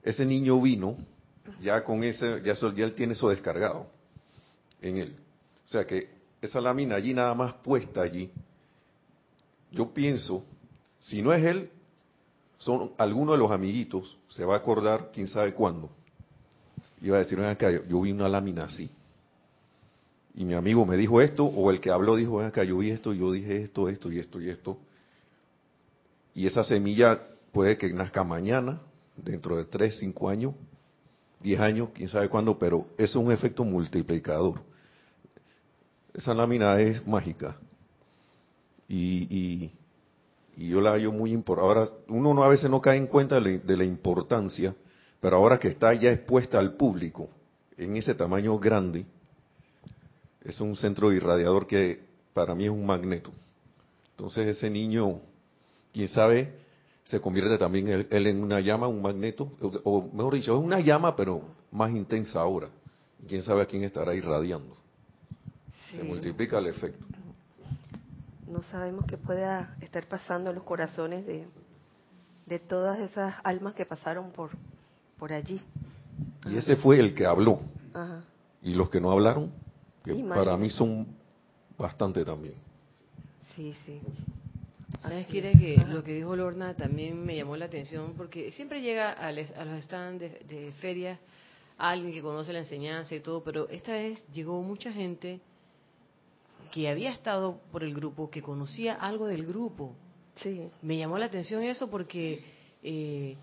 ese niño vino ya con ese, ya, eso- ya él tiene eso descargado en él. O sea que esa lámina allí nada más puesta allí, yo pienso, si no es él, son algunos de los amiguitos, se va a acordar quién sabe cuándo. Iba a decir, ven acá, yo, vi una lámina así. Y mi amigo me dijo esto, o el que habló dijo, ven acá, yo vi esto, yo dije esto, esto y esto y esto. Y esa semilla puede que nazca mañana, dentro de tres, cinco años, diez años, quién sabe cuándo, pero es un efecto multiplicador. Esa lámina es mágica. Y, y yo la hallo muy importante. Ahora, uno no, a veces no cae en cuenta de la, de la importancia, pero ahora que está ya expuesta al público, en ese tamaño grande, es un centro irradiador que para mí es un magneto. Entonces ese niño, quién sabe, se convierte también él, él en una llama, un magneto, o, o mejor dicho, es una llama, pero más intensa ahora. Quién sabe a quién estará irradiando. Se multiplica el efecto. No sabemos qué pueda estar pasando en los corazones de, de todas esas almas que pasaron por, por allí. Y ese fue el que habló. Ajá. Y los que no hablaron, que Imagínate. para mí son bastante también. Sí, sí. ¿Sabes, Kira, que lo que dijo Lorna también me llamó la atención? Porque siempre llega a, les- a los stands de, de ferias alguien que conoce la enseñanza y todo, pero esta vez llegó mucha gente que había estado por el grupo, que conocía algo del grupo. Sí. Me llamó la atención eso porque eh,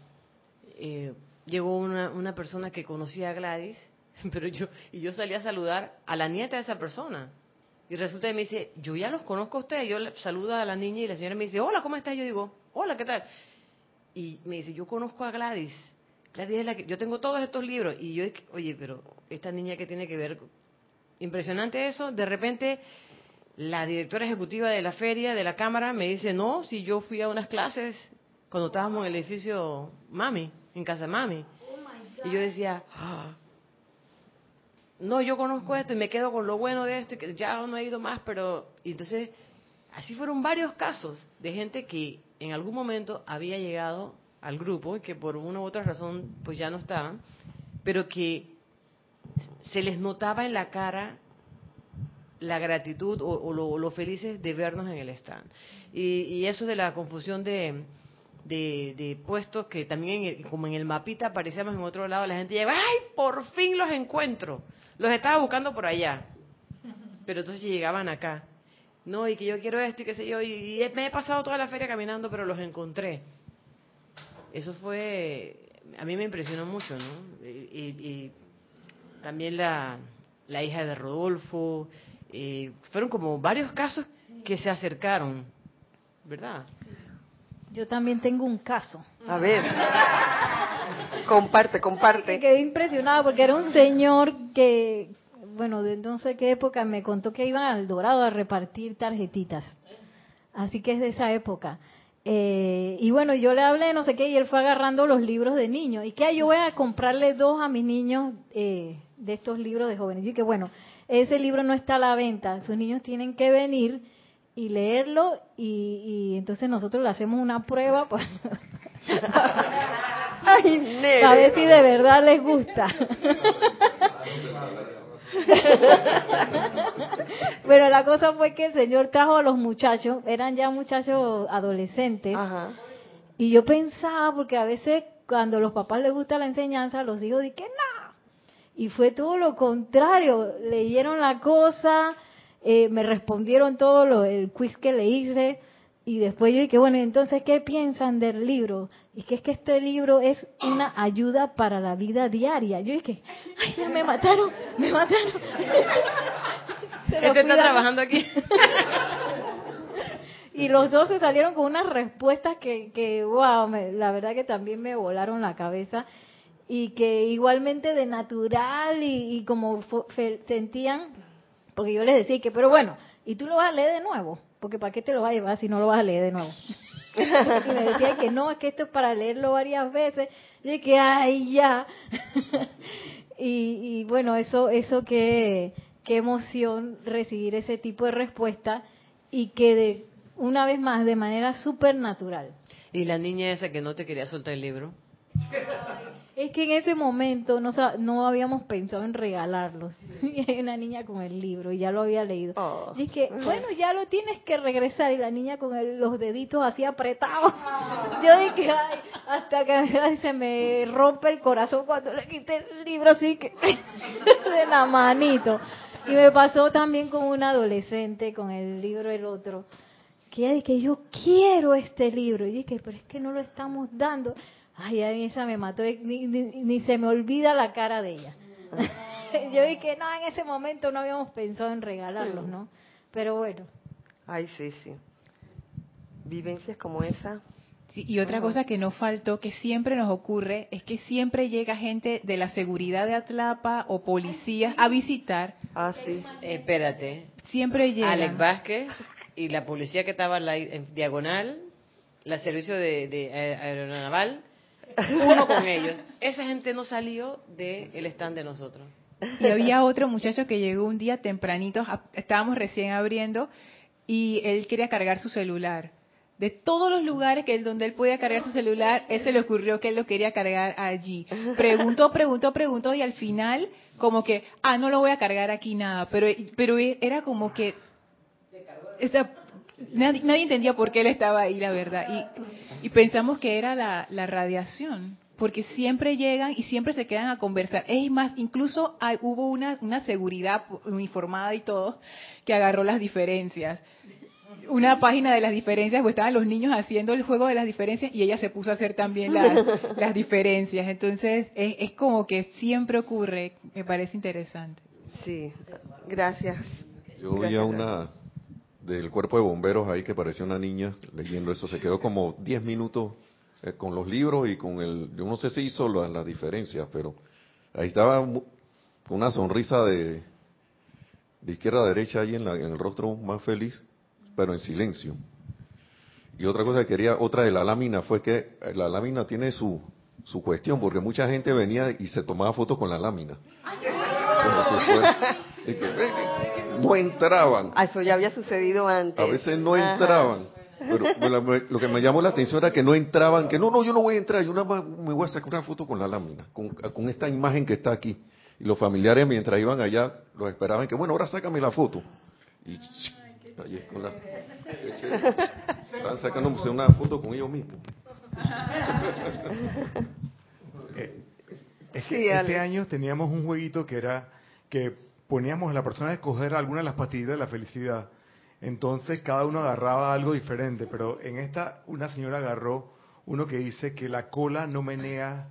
eh, llegó una, una persona que conocía a Gladys, pero yo y yo salí a saludar a la nieta de esa persona. Y resulta que me dice, yo ya los conozco a ustedes. Yo saludo a la niña y la señora me dice, hola, ¿cómo estás? Yo digo, hola, ¿qué tal? Y me dice, yo conozco a Gladys. Gladys es la que, yo tengo todos estos libros. Y yo, oye, pero esta niña que tiene que ver, impresionante eso. De repente, la directora ejecutiva de la feria, de la cámara, me dice, no, si yo fui a unas clases cuando estábamos en el edificio Mami, en casa Mami. y yo decía, "Ah, no, yo conozco esto y me quedo con lo bueno de esto y que ya no he ido más, pero... Y entonces, así fueron varios casos de gente que en algún momento había llegado al grupo y que por una u otra razón pues ya no estaban, pero que se les notaba en la cara la gratitud o, o lo, felices de vernos en el stand. Y, y eso de la confusión de, de, puestos que también como en el mapita aparecíamos en otro lado, la gente llegaba, ¡ay, por fin los encuentro! Los estaba buscando por allá. Pero entonces llegaban acá. No, y que yo quiero esto y qué sé yo, y, y me he pasado toda la feria caminando, pero los encontré. Eso fue, a mí me impresionó mucho, ¿no? Y, y- y también la, la hija de Rodolfo, eh, fueron como varios casos que se acercaron, ¿verdad? Yo también tengo un caso. A ver. comparte, Me comparte. quedé impresionada porque era un señor que, bueno, de no sé qué época me contó que iban al Dorado a repartir tarjetitas. Así que es de esa época. Eh, y bueno, yo le hablé de no sé qué y él fue agarrando los libros de niños. Y que yo voy a comprarle dos a mis niños eh, de estos libros de jóvenes. Y que bueno, ese libro no está a la venta. Sus niños tienen que venir y leerlo y, y entonces nosotros le hacemos una prueba para, Ay, para ver si de verdad les gusta. Bueno, la cosa fue que el Señor trajo a los muchachos, eran ya muchachos adolescentes, Ajá. y yo pensaba, porque a veces cuando a los papás les gusta la enseñanza, los hijos dicen que no. Y fue todo lo contrario, leyeron la cosa, eh, me respondieron todo lo, el quiz que le hice, y después yo dije, bueno, entonces, ¿qué piensan del libro? Y que es que este libro es una ayuda para la vida diaria. Yo dije, ay, ya me mataron, me mataron. Este está trabajando aquí. Y los dos se salieron con unas respuestas que, que wow, me- la verdad que también me volaron la cabeza. Y que igualmente de natural y, y como sentían, porque yo les decía que, pero bueno, y tú lo vas a leer de nuevo, porque ¿para qué te lo vas a llevar si no lo vas a leer de nuevo? y me decía que no, es que esto es para leerlo varias veces. Y que, ay, ya. y, y bueno, eso, eso que, qué emoción recibir ese tipo de respuesta y que de, una vez más, de manera súper natural. Y la niña esa que no te quería soltar el libro. Es que en ese momento no, no habíamos pensado en regalarlos. Y hay una niña con el libro y ya lo había leído. Oh. Dije, bueno, ya lo tienes que regresar. Y la niña con el- los deditos así apretados. Yo dije, ay, hasta que ay, se me rompe el corazón cuando le quité el libro así que de la manito. Y me pasó también con una adolescente con el libro el otro. Que ella dije, yo quiero este libro. Y dije, pero es que no lo estamos dando. Ay, a mí esa me mató. Ni, ni- ni se me olvida la cara de ella. yo dije, no, en ese momento no habíamos pensado en regalarlos, ¿no? Pero bueno. Ay, sí, sí. Vivencias como esa. Sí, y otra cosa que nos faltó, que siempre nos ocurre, es que siempre llega gente de la seguridad de Atlapa o policías a visitar. Ah, sí. Espérate. Siempre llegan. Alex Vázquez y la policía que estaba en, diagonal, la servicio de, de aer- aeronaval, uno con ellos. Esa gente no salió del stand de nosotros. Y había otro muchacho que llegó un día tempranito, estábamos recién abriendo, y él quería cargar su celular. De todos los lugares que él, donde él podía cargar su celular, él se le ocurrió que él lo quería cargar allí. Preguntó, preguntó, preguntó, y al final, como que, ah, no lo voy a cargar aquí nada. Pero, pero era como que esta- nadie, nadie entendía por qué él estaba ahí, la verdad. Y, y pensamos que era la, la radiación, porque siempre llegan y siempre se quedan a conversar. Es más, incluso hay- hubo una, una seguridad uniformada y todo que agarró las diferencias. Una página de las diferencias, pues estaban los niños haciendo el juego de las diferencias y ella se puso a hacer también las, las diferencias. Entonces, es, es como que siempre ocurre, me parece interesante. Sí. Gracias. Yo Gracias, a una del cuerpo de bomberos ahí que parecía una niña leyendo eso. Se quedó como 10 minutos eh, con los libros y con el... Yo no sé si hizo la- las diferencias, pero ahí estaba una sonrisa de, de izquierda a derecha ahí en, la- en el rostro más feliz, pero en silencio. Y otra cosa que quería, otra de la lámina fue que eh, la lámina tiene su, su cuestión, porque mucha gente venía y se tomaba fotos con la lámina. Y que no entraban. Ah, Eso ya había sucedido antes. A veces no Ajá. entraban. Pero lo que me llamó la atención era que no entraban, que no, no, yo no voy a entrar, yo nada más me voy a sacar una foto con la lámina, con, con esta imagen que está aquí. Y los familiares mientras iban allá, los esperaban que, bueno, ahora sácame la foto. Y ahí es con la... Están sacándose una foto con ellos mismos. Eh, es que Sí, este año teníamos un jueguito que era que poníamos a la persona a escoger alguna de las pastillitas de la felicidad. Entonces cada uno agarraba algo diferente, pero en esta una señora agarró uno que dice que la cola no menea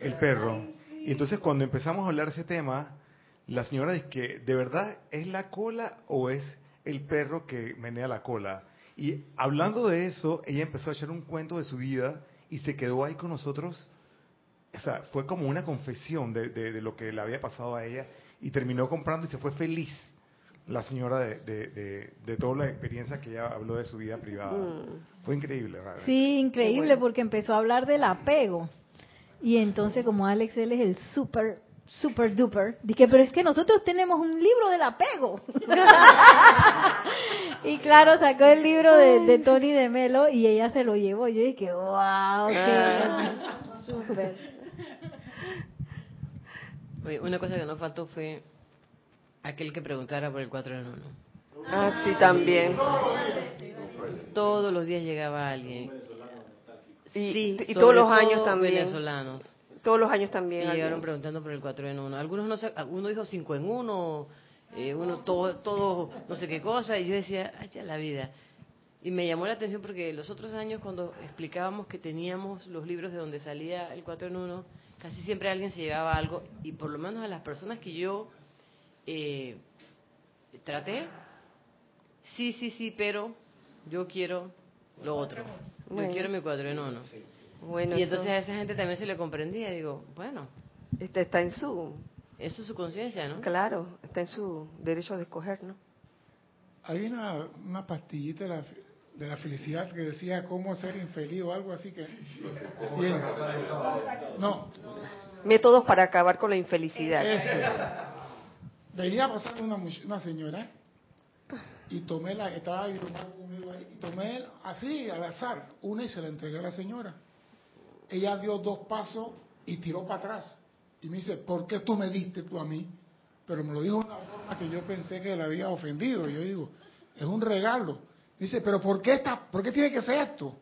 el perro. Y entonces cuando empezamos a hablar ese tema, la señora dice que de verdad es la cola o es el perro que menea la cola. Y hablando de eso, ella empezó a echar un cuento de su vida y se quedó ahí con nosotros o sea, fue como una confesión de, de- de lo que le había pasado a ella y terminó comprando y se fue feliz la señora de, de, de- de toda la experiencia que ella habló de su vida privada. Mm. Fue increíble, realmente. Sí, increíble porque empezó a hablar del apego. Y entonces como Alex, él es el super, super duper, dije, pero es que nosotros tenemos un libro del apego. y claro, sacó el libro de, de Tony de Melo y ella se lo llevó. Yo dije, wow, qué super. Oye, una cosa que nos faltó fue aquel que preguntara por el 4 en 1. Ah, sí, también. Todos los días llegaba alguien. Y, Sí, y sobre todos los años también. venezolanos. Todos los años Y también. llegaron alguien. preguntando por el 4 en 1. Algunos no uno dijo 5 en 1, eh, uno todo, todo, no sé qué cosa, y yo decía, ay, ya la vida. Y me llamó la atención porque los otros años cuando explicábamos que teníamos los libros de donde salía el 4 en 1, casi siempre alguien se llevaba algo, y por lo menos a las personas que yo eh, traté, sí, sí, sí, pero yo quiero lo otro. Yo Bueno. quiero mi 4 en 1. Bueno, Y entonces a esa gente también se le comprendía. Digo, bueno, está, está en su, eso es su conciencia, ¿no? claro, está en su derecho de escoger, ¿no? Hay una, una pastillita de la, de la felicidad que decía cómo ser infeliz o algo así que... Bien. No, Métodos para acabar con la infelicidad. eso. Venía pasando una, una señora y tomé la, estaba ahí conmigo ahí, y tomé así al azar una y se la entregué a la señora. Ella dio dos pasos y tiró para atrás. Y me dice, ¿por qué tú me diste tú a mí? Pero me lo dijo de una forma que yo pensé que le había ofendido. Y yo digo, es un regalo. Dice, pero ¿por qué, está, ¿por qué tiene que ser esto?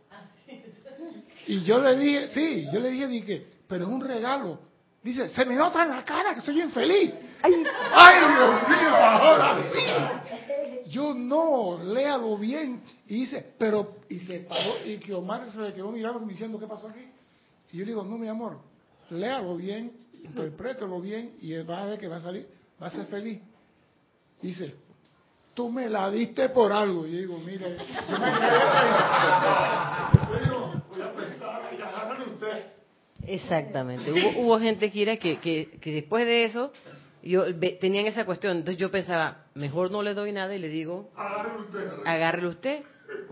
Y yo le dije, sí, yo le dije, dije, pero es un regalo. Dice, se me nota en la cara que soy infeliz. ¡Ay, Dios mío! Ahora sí. Yo no, léalo bien. Y dice, pero, y se paró, y que Omar se le quedó mirando diciendo, ¿qué pasó aquí? Y yo le digo, no, mi amor, léalo bien, interprétalo bien, y va a ver que va a salir, va a ser feliz. Dice, tú me la diste por algo. Y yo digo, mire, yo me quedé pensando. Yo digo, voy a pensar y agárrale usted. Exactamente. Hubo, hubo gente, Kira, que, que, que después de eso yo ve- tenían esa cuestión. Entonces yo pensaba, mejor no le doy nada y le digo, usted. agárrelo usted.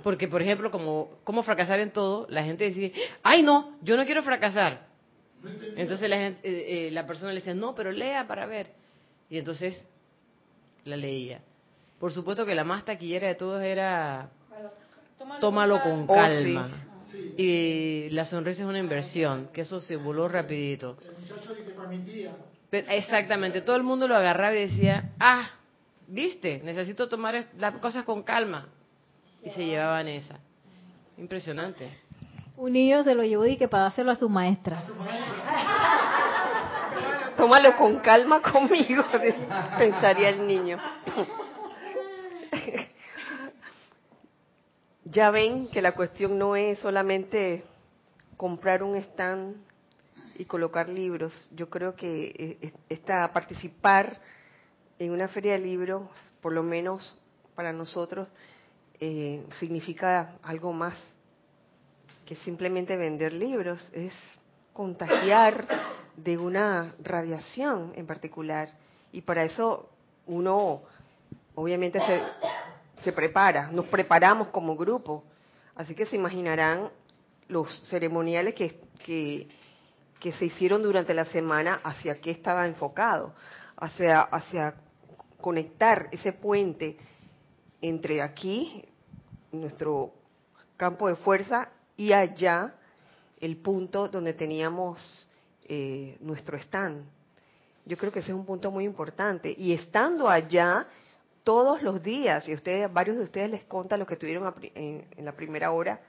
Porque, por ejemplo, como, como fracasar en todo, la gente decía, ay no, yo no quiero fracasar. Entonces la, gente, eh, eh, la persona le decía, no, pero lea para ver. Y entonces la leía. Por supuesto que la más taquillera de todos era tómalo con Oh, Y la sonrisa es una inversión, que eso se voló rapidito. El muchacho dice, para mi tía. Pero exactamente, todo el mundo lo agarraba y decía, ah, viste, necesito tomar las cosas con calma. Y se llevaban esa. Impresionante. Un niño se lo llevó y que para dárselo a su maestra. Tómalo con calma conmigo, pensaría el niño. Ya ven que la cuestión no es solamente comprar un stand y colocar libros. Yo creo que eh, esta participar en una feria de libros, por lo menos para nosotros, eh, significa algo más que simplemente vender libros, es contagiar de una radiación en particular. Y para eso uno obviamente se, se prepara, nos preparamos como grupo. Así que se imaginarán los ceremoniales que, que, se hicieron durante la semana hacia qué estaba enfocado, hacia, hacia conectar ese puente entre aquí, nuestro campo de fuerza, y allá, el punto donde teníamos eh, nuestro stand. Yo creo que ese es un punto muy importante. Y estando allá todos los días, y ustedes, varios de ustedes les conta lo que tuvieron en, en la primera hora,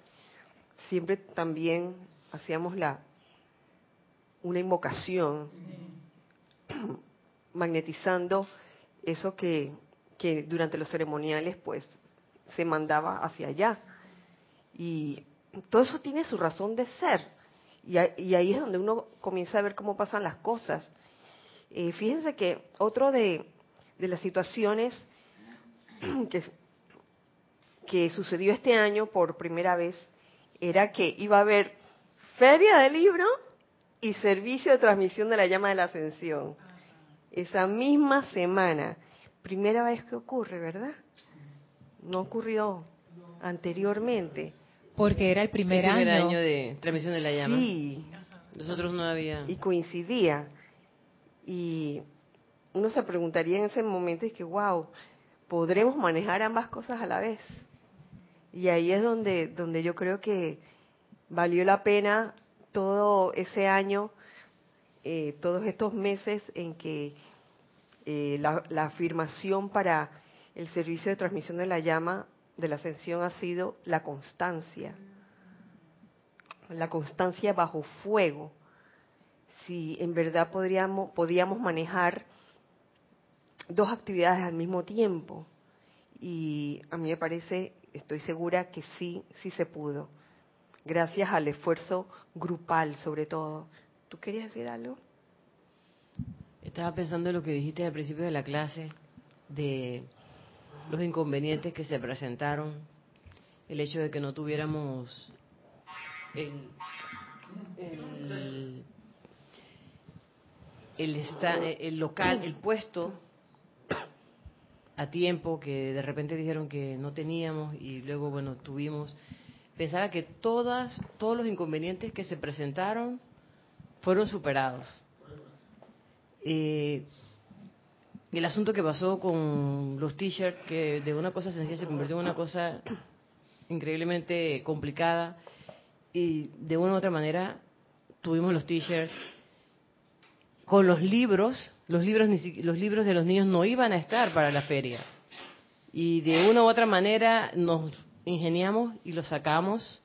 siempre también hacíamos la una invocación, magnetizando eso que, que durante los ceremoniales pues se mandaba hacia allá. Y todo eso tiene su razón de ser. Y ahí es donde uno comienza a ver cómo pasan las cosas. Eh, fíjense que otro de, de las situaciones que, que sucedió este año por primera vez era que iba a haber feria de libro y servicio de transmisión de la llama de la ascensión. Esa misma semana. Primera vez que ocurre, ¿verdad? No ocurrió anteriormente. Porque era el primer, el primer año. año de transmisión de la llama. Sí, Nosotros no había. y coincidía. Y uno se preguntaría en ese momento, es que, wow, ¿podremos manejar ambas cosas a la vez? Y ahí es donde, donde yo creo que valió la pena todo ese año, eh, todos estos meses en que eh, la, la afirmación para el servicio de transmisión de la llama de la ascensión ha sido la constancia, la constancia bajo fuego si en verdad podríamos, podíamos manejar dos actividades al mismo tiempo. Y a mí me parece, estoy segura que sí, sí se pudo. Gracias al esfuerzo grupal, sobre todo. ¿Tú querías decir algo? Estaba pensando en lo que dijiste al principio de la clase, de los inconvenientes que se presentaron, el hecho de que no tuviéramos el, el, el, el local, el puesto a tiempo, que de repente dijeron que no teníamos y luego, bueno, tuvimos. Pensaba que todas, todos los inconvenientes que se presentaron fueron superados. Eh, el asunto que pasó con los t-shirts, que de una cosa sencilla se convirtió en una cosa increíblemente complicada, y de una u otra manera tuvimos los t-shirts, con los libros, los libros, los libros de los niños no iban a estar para la feria. Y de una u otra manera nos ingeniamos y los sacamos.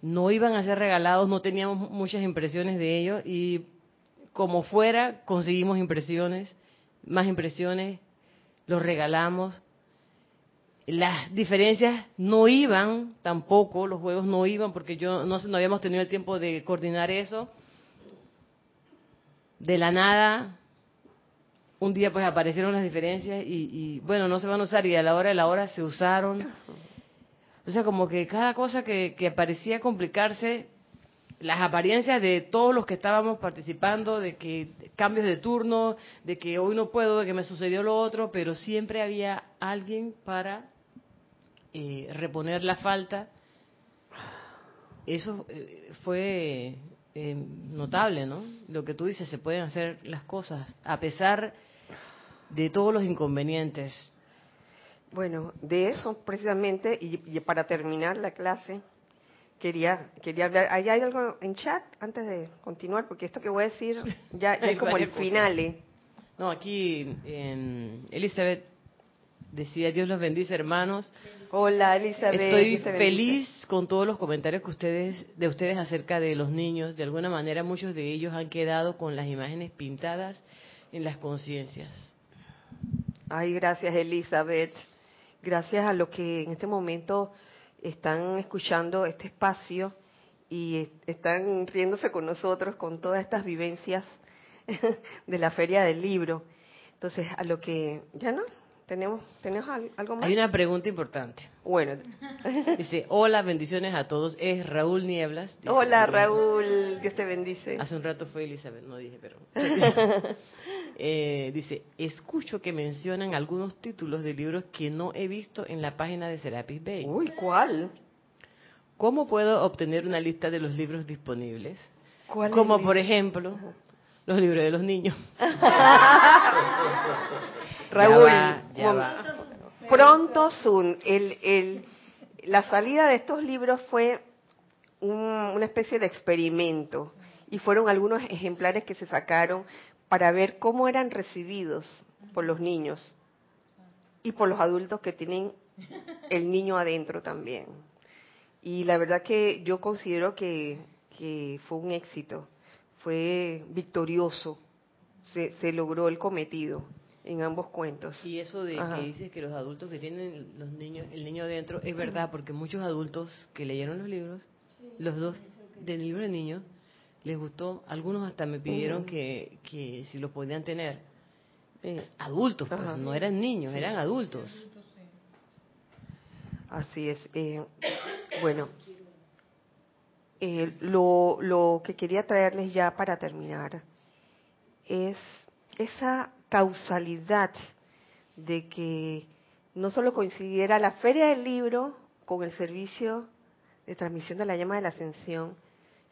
No iban a ser regalados, no teníamos muchas impresiones de ellos y como fuera conseguimos impresiones, más impresiones, los regalamos. Las diferencias no iban tampoco, los juegos no iban porque yo no, no habíamos tenido el tiempo de coordinar eso. De la nada, un día pues aparecieron las diferencias y, y, bueno, no se van a usar y a la hora de la hora se usaron. O sea, como que cada cosa que, que parecía complicarse, las apariencias de todos los que estábamos participando, de que cambios de turno, de que hoy no puedo, de que me sucedió lo otro, pero siempre había alguien para eh, reponer la falta. Eso eh, fue eh, notable, ¿no? Lo que tú dices, se pueden hacer las cosas a pesar de todos los inconvenientes. Bueno, de eso precisamente, y, y para terminar la clase, quería quería hablar. ¿Hay algo en chat antes de continuar? Porque esto que voy a decir ya, es como el final. ¿eh? No, aquí en Elizabeth decía, Dios los bendice hermanos. Hola, Elizabeth. Estoy feliz con todos los comentarios que ustedes de ustedes acerca de los niños. De alguna manera muchos de ellos han quedado con las imágenes pintadas en las conciencias. Ay, gracias, Elizabeth. Gracias a los que en este momento están escuchando este espacio y están riéndose con nosotros con todas estas vivencias de la Feria del Libro. Entonces, a lo que ya no tenemos tenemos al- algo más. Hay una pregunta importante. Bueno, Dice, hola, bendiciones a todos. Es Raúl Nieblas. Dice, hola "Bueno, Raúl, Dios te bendice. Hace un rato fue Elizabeth, no dije, pero... Eh, dice, escucho que mencionan algunos títulos de libros que no he visto en la página de Serapis Bay. Uy, ¿cuál? ¿Cómo puedo obtener una lista de los libros disponibles? ¿Cuál Como por ejemplo, los libros de los niños. Raúl, Ya va, ya mom- va. pronto soon. El, el, la salida de estos libros fue un- una especie de experimento y fueron algunos ejemplares que se sacaron para ver cómo eran recibidos por los niños y por los adultos que tienen el niño adentro también. Y la verdad que yo considero que, que fue un éxito, fue victorioso, se, se logró el cometido en ambos cuentos. Y eso de Ajá. que dices que los adultos que tienen los niños, el niño adentro, es verdad, porque muchos adultos que leyeron los libros, los dos del libro de niños, les gustó, algunos hasta me pidieron que, que si los podían tener. Es adultos, pues, Ajá. no eran niños, eran adultos. Así es. eh, bueno, eh, lo, lo que quería traerles ya para terminar es esa causalidad de que no solo coincidiera la feria del libro con el servicio de transmisión de la llama de la ascensión,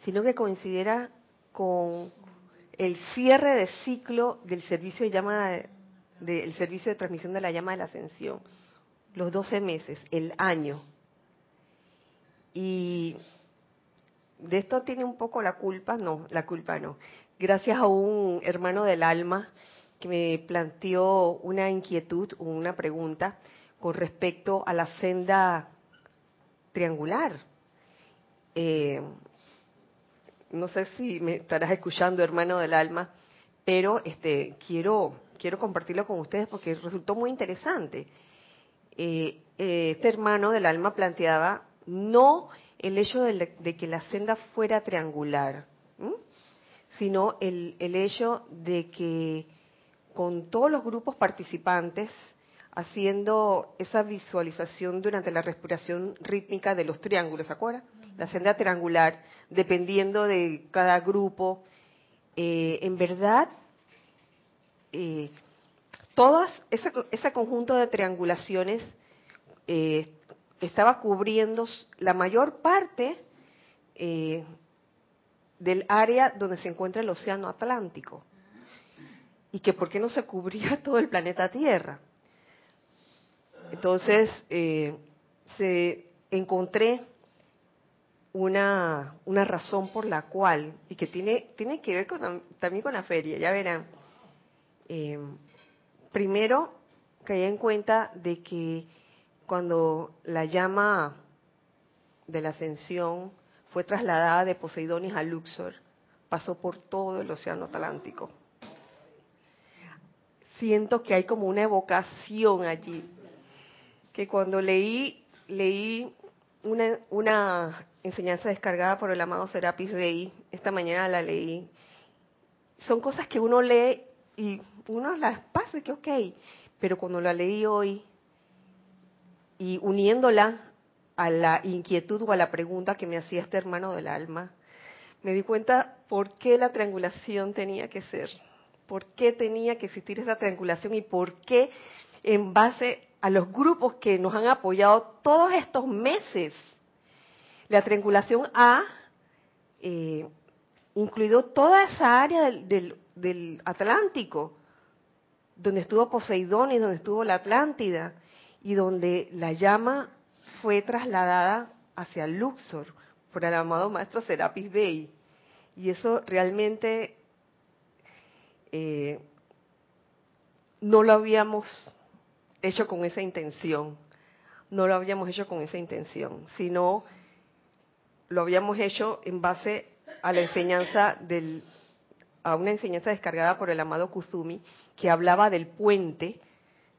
sino que coincidiera con el cierre de ciclo del servicio de llama de- del servicio de transmisión de la llama de la ascensión los 12 meses, el año. Y de esto tiene un poco la culpa, no, la culpa no. Gracias a un hermano del alma que me planteó una inquietud, una pregunta con respecto a la senda triangular. Eh, no sé si me estarás escuchando, hermano del alma, pero este quiero quiero compartirlo con ustedes porque resultó muy interesante. Eh, eh, este hermano del alma planteaba no el hecho de, de que la senda fuera triangular, sino el, el hecho de que con todos los grupos participantes haciendo esa visualización durante la respiración rítmica de los triángulos, ¿se acuerdan? La senda triangular, dependiendo de cada grupo, eh, en verdad, eh, todas ese, ese conjunto de triangulaciones eh, estaba cubriendo la mayor parte eh, del área donde se encuentra el océano Atlántico y que por qué no se cubría todo el planeta Tierra. Entonces, eh, se encontré una, una razón por la cual, y que tiene, tiene que ver con, también con la feria, ya verán. Eh, primero, caí en cuenta de que cuando la llama de la ascensión fue trasladada de Poseidonis a Luxor, pasó por todo el océano Atlántico. Siento que hay como una evocación allí, que cuando leí, leí una, una enseñanza descargada por el amado Serapis Bey, esta mañana la leí, son cosas que uno lee y uno las pasa, que ok, pero cuando la leí hoy y uniéndola a la inquietud o a la pregunta que me hacía este hermano del alma, me di cuenta por qué la triangulación tenía que ser, por qué tenía que existir esa triangulación y por qué en base a los grupos que nos han apoyado todos estos meses, la triangulación ha eh, incluido toda esa área del, del Atlántico, donde estuvo Poseidón y donde estuvo la Atlántida, y donde la llama fue trasladada hacia Luxor por el amado maestro Serapis Bey. Y eso realmente eh, no lo habíamos hecho con esa intención, no lo habíamos hecho con esa intención, sino lo habíamos hecho en base a la enseñanza del a una enseñanza descargada por el amado Kuzumi que hablaba del puente,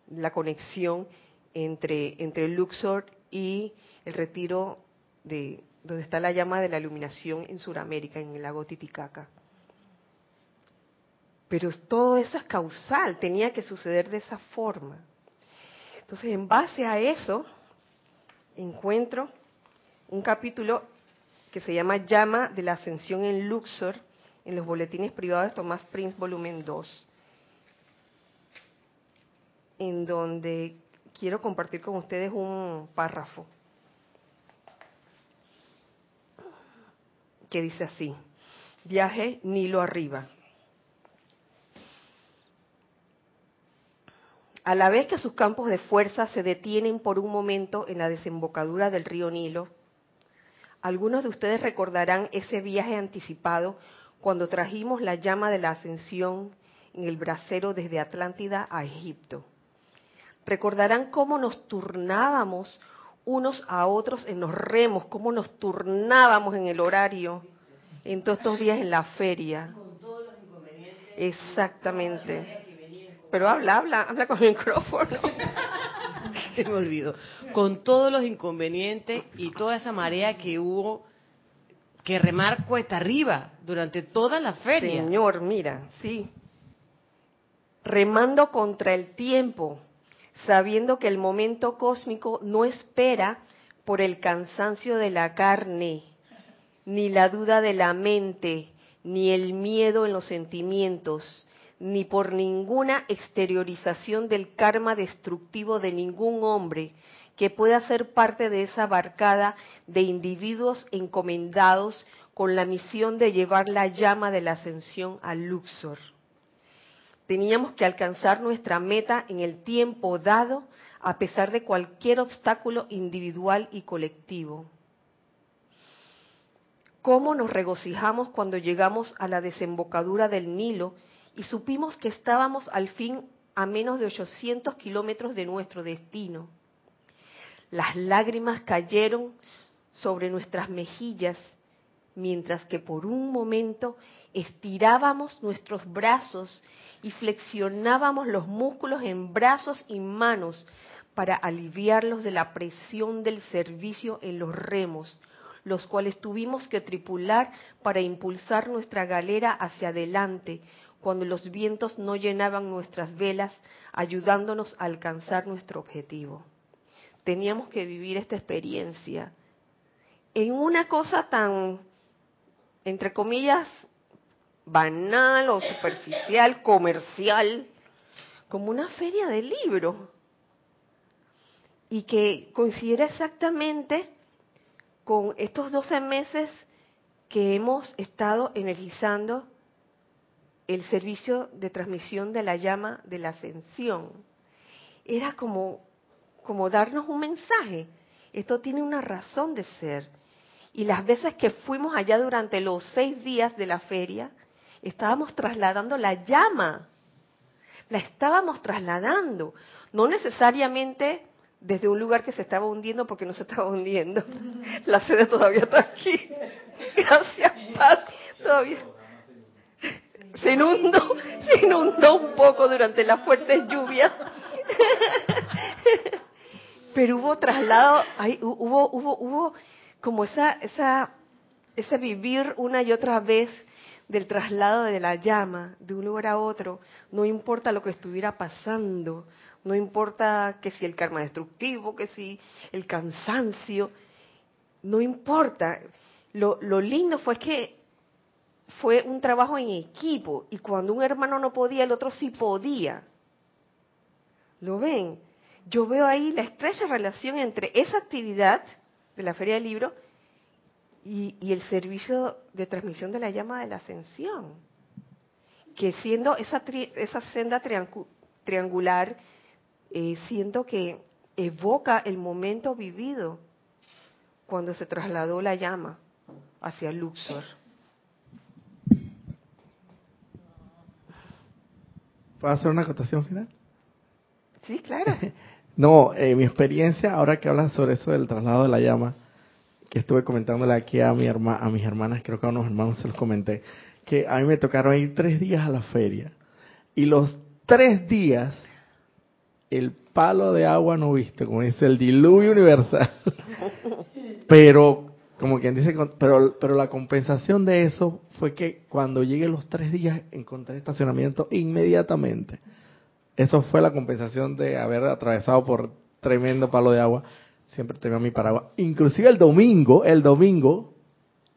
la conexión entre, entre Luxor y el retiro de donde está la llama de la iluminación en Sudamérica, en el lago Titicaca. Pero todo eso es causal, tenía que suceder de esa forma. Entonces, en base a eso, encuentro un capítulo que se llama Llama de la Ascensión en Luxor, en los boletines privados de Tomás Prince, volumen 2, en donde quiero compartir con ustedes un párrafo que dice así, viaje Nilo arriba. A la vez que sus campos de fuerza se detienen por un momento en la desembocadura del río Nilo, algunos de ustedes recordarán ese viaje anticipado cuando trajimos la llama de la ascensión en el brasero desde Atlántida a Egipto. Recordarán cómo nos turnábamos unos a otros en los remos, cómo nos turnábamos en el horario en todos estos días en la feria. Exactamente. Pero habla, habla, habla con el micrófono. Se me olvidó. Con todos los inconvenientes y toda esa marea que hubo que remar cuesta arriba durante toda la feria. Señor, mira, sí. Remando contra el tiempo, sabiendo que el momento cósmico no espera por el cansancio de la carne, ni la duda de la mente, ni el miedo en los sentimientos, ni por ninguna exteriorización del karma destructivo de ningún hombre, que pueda ser parte de esa barcada de individuos encomendados con la misión de llevar la llama de la ascensión al Luxor. Teníamos que alcanzar nuestra meta en el tiempo dado a pesar de cualquier obstáculo individual y colectivo. ¿Cómo nos regocijamos cuando llegamos a la desembocadura del Nilo y supimos que estábamos al fin a menos de 800 kilómetros de nuestro destino? Las lágrimas cayeron sobre nuestras mejillas, mientras que por un momento estirábamos nuestros brazos y flexionábamos los músculos en brazos y manos para aliviarlos de la presión del servicio en los remos, los cuales tuvimos que tripular para impulsar nuestra galera hacia adelante cuando los vientos no llenaban nuestras velas, ayudándonos a alcanzar nuestro objetivo. Teníamos que vivir esta experiencia en una cosa tan, entre comillas, banal o superficial, comercial, como una feria de libros, y que coincide exactamente con estos 12 meses que hemos estado energizando el servicio de transmisión de la llama de la ascensión. Era como como darnos un mensaje. Esto tiene una razón de ser. Y las veces que fuimos allá durante los seis días de la feria, estábamos trasladando la llama. La estábamos trasladando. No necesariamente desde un lugar que se estaba hundiendo porque no se estaba hundiendo. La sede todavía está aquí. Gracias, Paz. Todavía. Se inundó, se inundó un poco durante las fuertes lluvias. Pero hubo traslado, hay, hubo, hubo, hubo como esa, esa, ese vivir una y otra vez del traslado de la llama de un lugar a otro, no importa lo que estuviera pasando, no importa que si el karma destructivo, que si el cansancio, no importa. Lo, lo lindo fue que fue un trabajo en equipo y cuando un hermano no podía, el otro sí podía. ¿Lo ven? Yo veo ahí la estrecha relación entre esa actividad de la Feria del Libro y, el servicio de transmisión de la llama de la ascensión. Que siendo esa, tri- esa senda triangu- triangular, eh, siento que evoca el momento vivido cuando se trasladó la llama hacia Luxor. ¿Puedo hacer una acotación final? Sí, claro. No, eh, mi experiencia, ahora que hablas sobre eso del traslado de la llama, que estuve comentándole aquí a, mi herma, a mis hermanas, creo que a unos hermanos se los comenté, que a mí me tocaron ir tres días a la feria. Y los tres días, el palo de agua no viste, como dice el diluvio universal. pero, como quien dice, pero, pero la compensación de eso fue que cuando llegué los tres días encontré estacionamiento inmediatamente. Eso fue la compensación de haber atravesado por tremendo palo de agua. Siempre tenía mi paraguas. Inclusive el domingo, el domingo,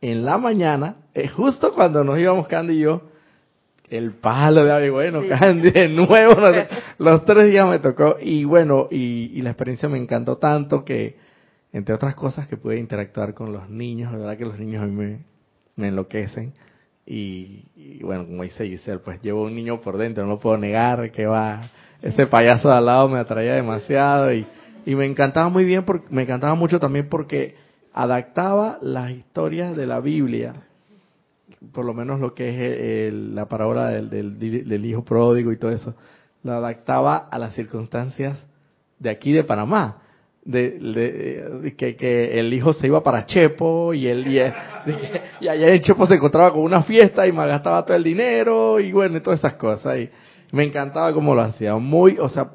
en la mañana, eh, justo cuando nos íbamos Candy y yo, el palo de agua, y bueno, Sí. Candy de nuevo, los tres días me tocó, y bueno, y, y la experiencia me encantó tanto que, entre otras cosas, que pude interactuar con los niños, la verdad que los niños a mí me, enloquecen, y, bueno, como dice Giselle, pues llevo un niño por dentro, no lo puedo negar, que va, ese payaso de al lado me atraía demasiado, y, y me encantaba muy bien, porque, me encantaba mucho también porque adaptaba las historias de la Biblia, por lo menos lo que es el- la parábola del, del, del hijo pródigo y todo eso, la adaptaba a las circunstancias de aquí de Panamá. De, de- que, que el hijo se iba para Chepo y el y, y allá en Chepo se encontraba con una fiesta y malgastaba todo el dinero y bueno y todas esas cosas y me encantaba cómo lo hacía muy o sea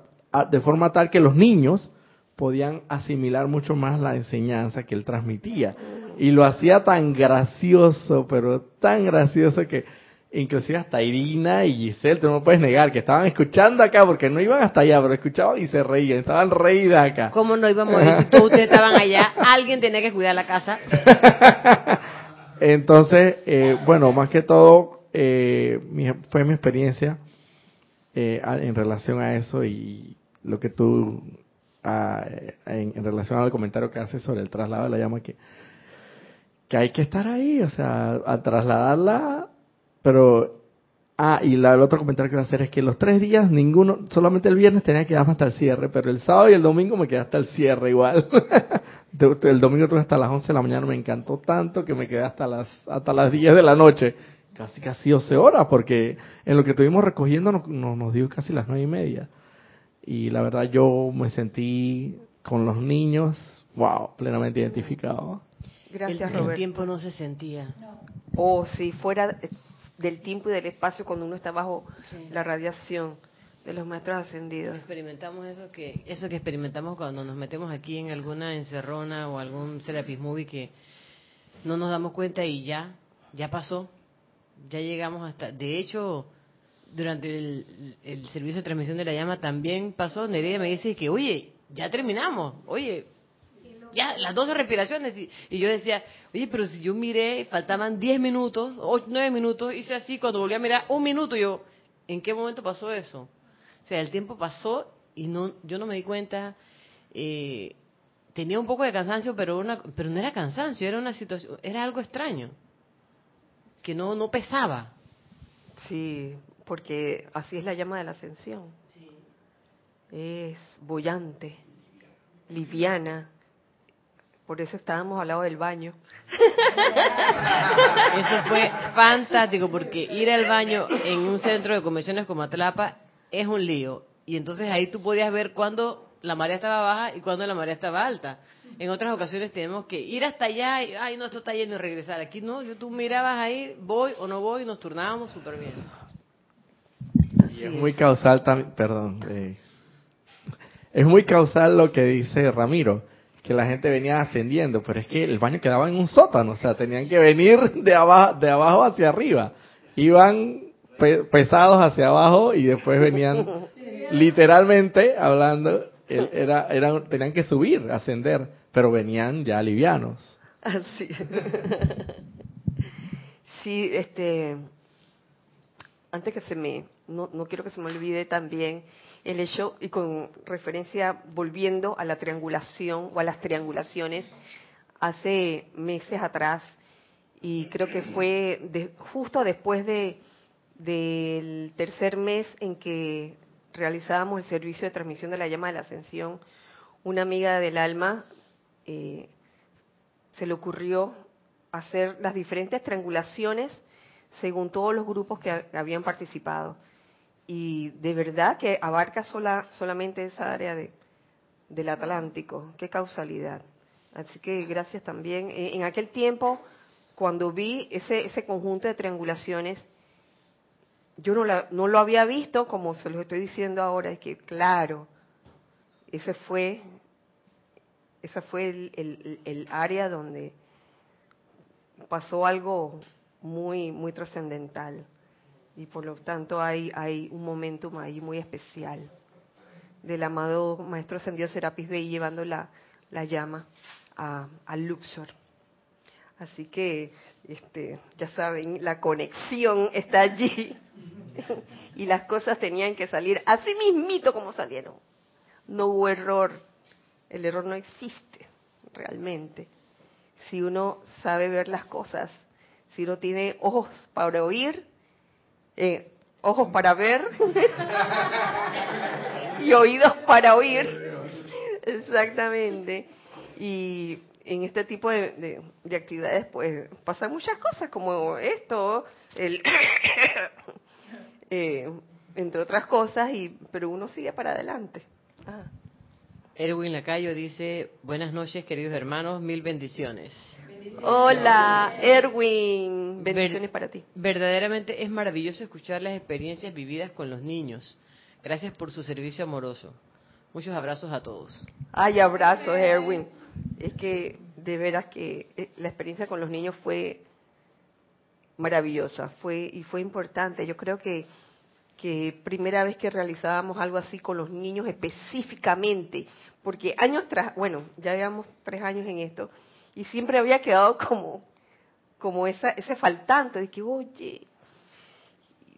de forma tal que los niños podían asimilar mucho más la enseñanza que él transmitía. Y lo hacía tan gracioso, pero tan gracioso que inclusive hasta Irina y Giselle, tú no me puedes negar, que estaban escuchando acá, porque no iban hasta allá, pero escuchaban y se reían, estaban reídas acá. ¿Cómo no íbamos a ir si todos ustedes estaban allá? Alguien tenía que cuidar la casa. Entonces, eh, bueno, más que todo, eh, mi- fue mi experiencia eh, en relación a eso y lo que tú, en, en relación al comentario que haces sobre el traslado de la llama, que, que hay que estar ahí, o sea, a trasladarla, pero... Ah, y la- el otro comentario que voy a hacer es que los tres días, ninguno, solamente el viernes tenía que quedarme hasta el cierre, pero el sábado y el domingo me quedé hasta el cierre igual. El domingo tuve hasta las 11 de la mañana, me encantó tanto que me quedé hasta las hasta las 10 de la noche, casi casi 12 horas, porque en lo que estuvimos recogiendo nos, dio casi las nueve y media. Y la verdad yo me sentí con los niños, wow, plenamente identificado. Gracias, el, el tiempo no se sentía. O si fuera del tiempo y del espacio cuando uno está bajo Sí. la radiación de los maestros ascendidos. Experimentamos eso que eso que experimentamos cuando nos metemos aquí en alguna encerrona o algún Serapis Movie que no nos damos cuenta y ya, ya pasó. Ya llegamos hasta... De hecho, durante el, el servicio de transmisión de la llama también pasó. Nereida me dice que, oye, ya terminamos. Oye, ya las 12 respiraciones. Y, y yo decía, oye, pero si yo miré, faltaban 10 minutos, 8, 9 minutos, hice así, cuando volví a mirar, un minuto, yo, ¿en qué momento pasó eso? O sea, el tiempo pasó y no, yo no me di cuenta. eh, tenía un poco de cansancio, pero una, pero no era cansancio, era una situación, era algo extraño, que no, no pesaba. Sí, porque así es la llama de la ascensión. Es bollante, liviana, Por eso estábamos al lado del baño. Eso fue fantástico porque ir al baño en un centro de convenciones como Atlapa es un lío. Y entonces ahí tú podías ver cuándo la marea estaba baja y cuándo la marea estaba alta. En otras ocasiones tenemos que ir hasta allá y, ay, no, esto está lleno y regresar. Aquí no, yo tú mirabas ahí, voy o no voy, y nos turnábamos súper bien. Y es muy causal también, perdón, eh, es muy causal lo que dice Ramiro, que la gente venía ascendiendo, pero es que el baño quedaba en un sótano, o sea, tenían que venir de abajo, de abajo hacia arriba. Iban pe- pesados hacia abajo y después venían literalmente hablando, el- era, eran, tenían que subir, ascender, pero venían ya livianos. Así. Sí, este, antes que se me, no, no quiero que se me olvide también el hecho, y con referencia, volviendo a la triangulación o a las triangulaciones, hace meses atrás, y creo que fue de- justo después de del tercer mes en que realizábamos el servicio de transmisión de la llama de la ascensión, una amiga del alma eh, se le ocurrió hacer las diferentes triangulaciones según todos los grupos que ha- habían participado. Y de verdad que abarca sola, solamente esa área de, del Atlántico. Qué causalidad. Así que gracias también. Eh, En aquel tiempo, cuando vi ese, ese conjunto de triangulaciones, yo no, la- no lo había visto como se los estoy diciendo ahora. Es que, claro, ese fue, esa fue el, el- el área donde pasó algo muy, muy trascendental. Y por lo tanto hay, hay un momentum ahí muy especial del amado Maestro Ascendido Serapis Bey llevando la, la llama a, a Luxor. Así que, este, ya saben, la conexión está allí. y las cosas tenían que salir así mismito como salieron. No hubo error. El error no existe realmente. Si uno sabe ver las cosas, si uno tiene ojos para oír, eh, ojos para ver y oídos para oír. Exactamente. Y en este tipo de, de- de actividades, pues pasan muchas cosas como esto, el eh, entre otras cosas, y pero uno sigue para adelante. Ah. Erwin Lacayo dice, buenas noches queridos hermanos, mil bendiciones. Hola, Erwin. Bendiciones para ti. Verdaderamente es maravilloso escuchar las experiencias vividas con los niños. Gracias por su servicio amoroso. Muchos abrazos a todos. Ay, abrazos, Erwin. Es que de veras que eh, la experiencia con los niños fue maravillosa, fue y fue importante. Yo creo que que primera vez que realizábamos algo así con los niños específicamente, porque años tras, bueno, ya llevamos tres años en esto y siempre había quedado como como esa ese faltante de que oye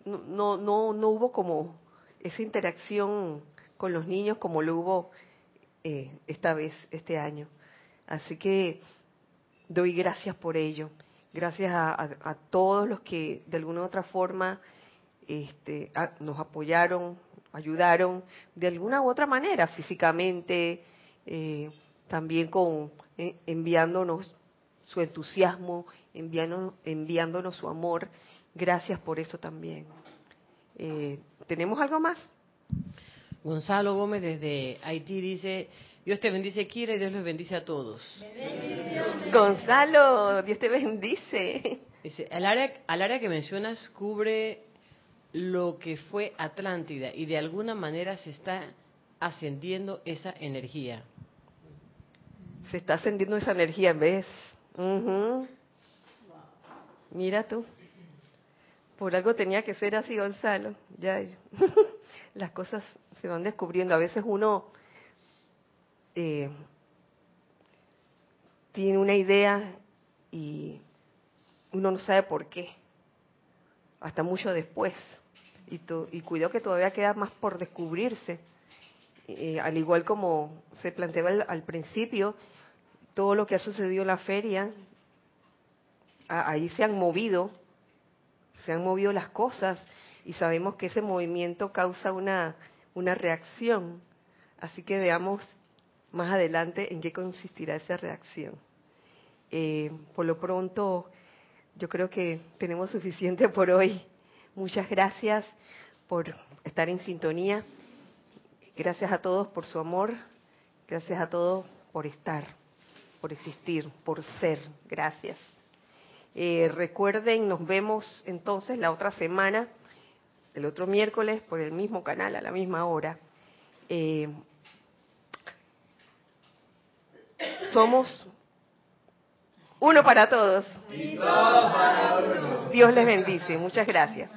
no no no, hubo como esa interacción con los niños como lo hubo eh, esta vez, este año. Así que doy gracias por ello. Gracias a, a- a todos los que de alguna u otra forma este, nos apoyaron, ayudaron de alguna u otra manera, físicamente, eh, también con eh, enviándonos su entusiasmo, enviándonos, enviándonos su amor. Gracias por eso también. Eh, ¿Tenemos algo más? Gonzalo Gómez desde Haití dice, Dios te bendice Kira y Dios los bendice a todos. Gonzalo, Dios te bendice. Dice, al área, al área que mencionas cubre lo que fue Atlántida y de alguna manera se está ascendiendo esa energía. Se está ascendiendo esa energía, ¿ves? Ujú. Mira tú. Por algo tenía que ser así, Gonzalo. Ya, las cosas se van descubriendo. A veces uno eh, tiene una idea y uno no sabe por qué. Hasta mucho después. Y, to- y cuidado que todavía queda más por descubrirse. Eh, al igual como se planteaba al, al principio, todo lo que ha sucedido en la feria, ahí se han movido, se han movido las cosas y sabemos que ese movimiento causa una, una reacción. Así que veamos más adelante en qué consistirá esa reacción. Eh, por lo pronto, yo creo que tenemos suficiente por hoy. Muchas gracias por estar en sintonía. Gracias a todos por su amor. Gracias a todos por estar, por existir, por ser. Gracias. Eh, recuerden, nos vemos entonces la otra semana, el otro miércoles, por el mismo canal, a la misma hora. Eh, somos uno para todos. Dios les bendice. Muchas gracias.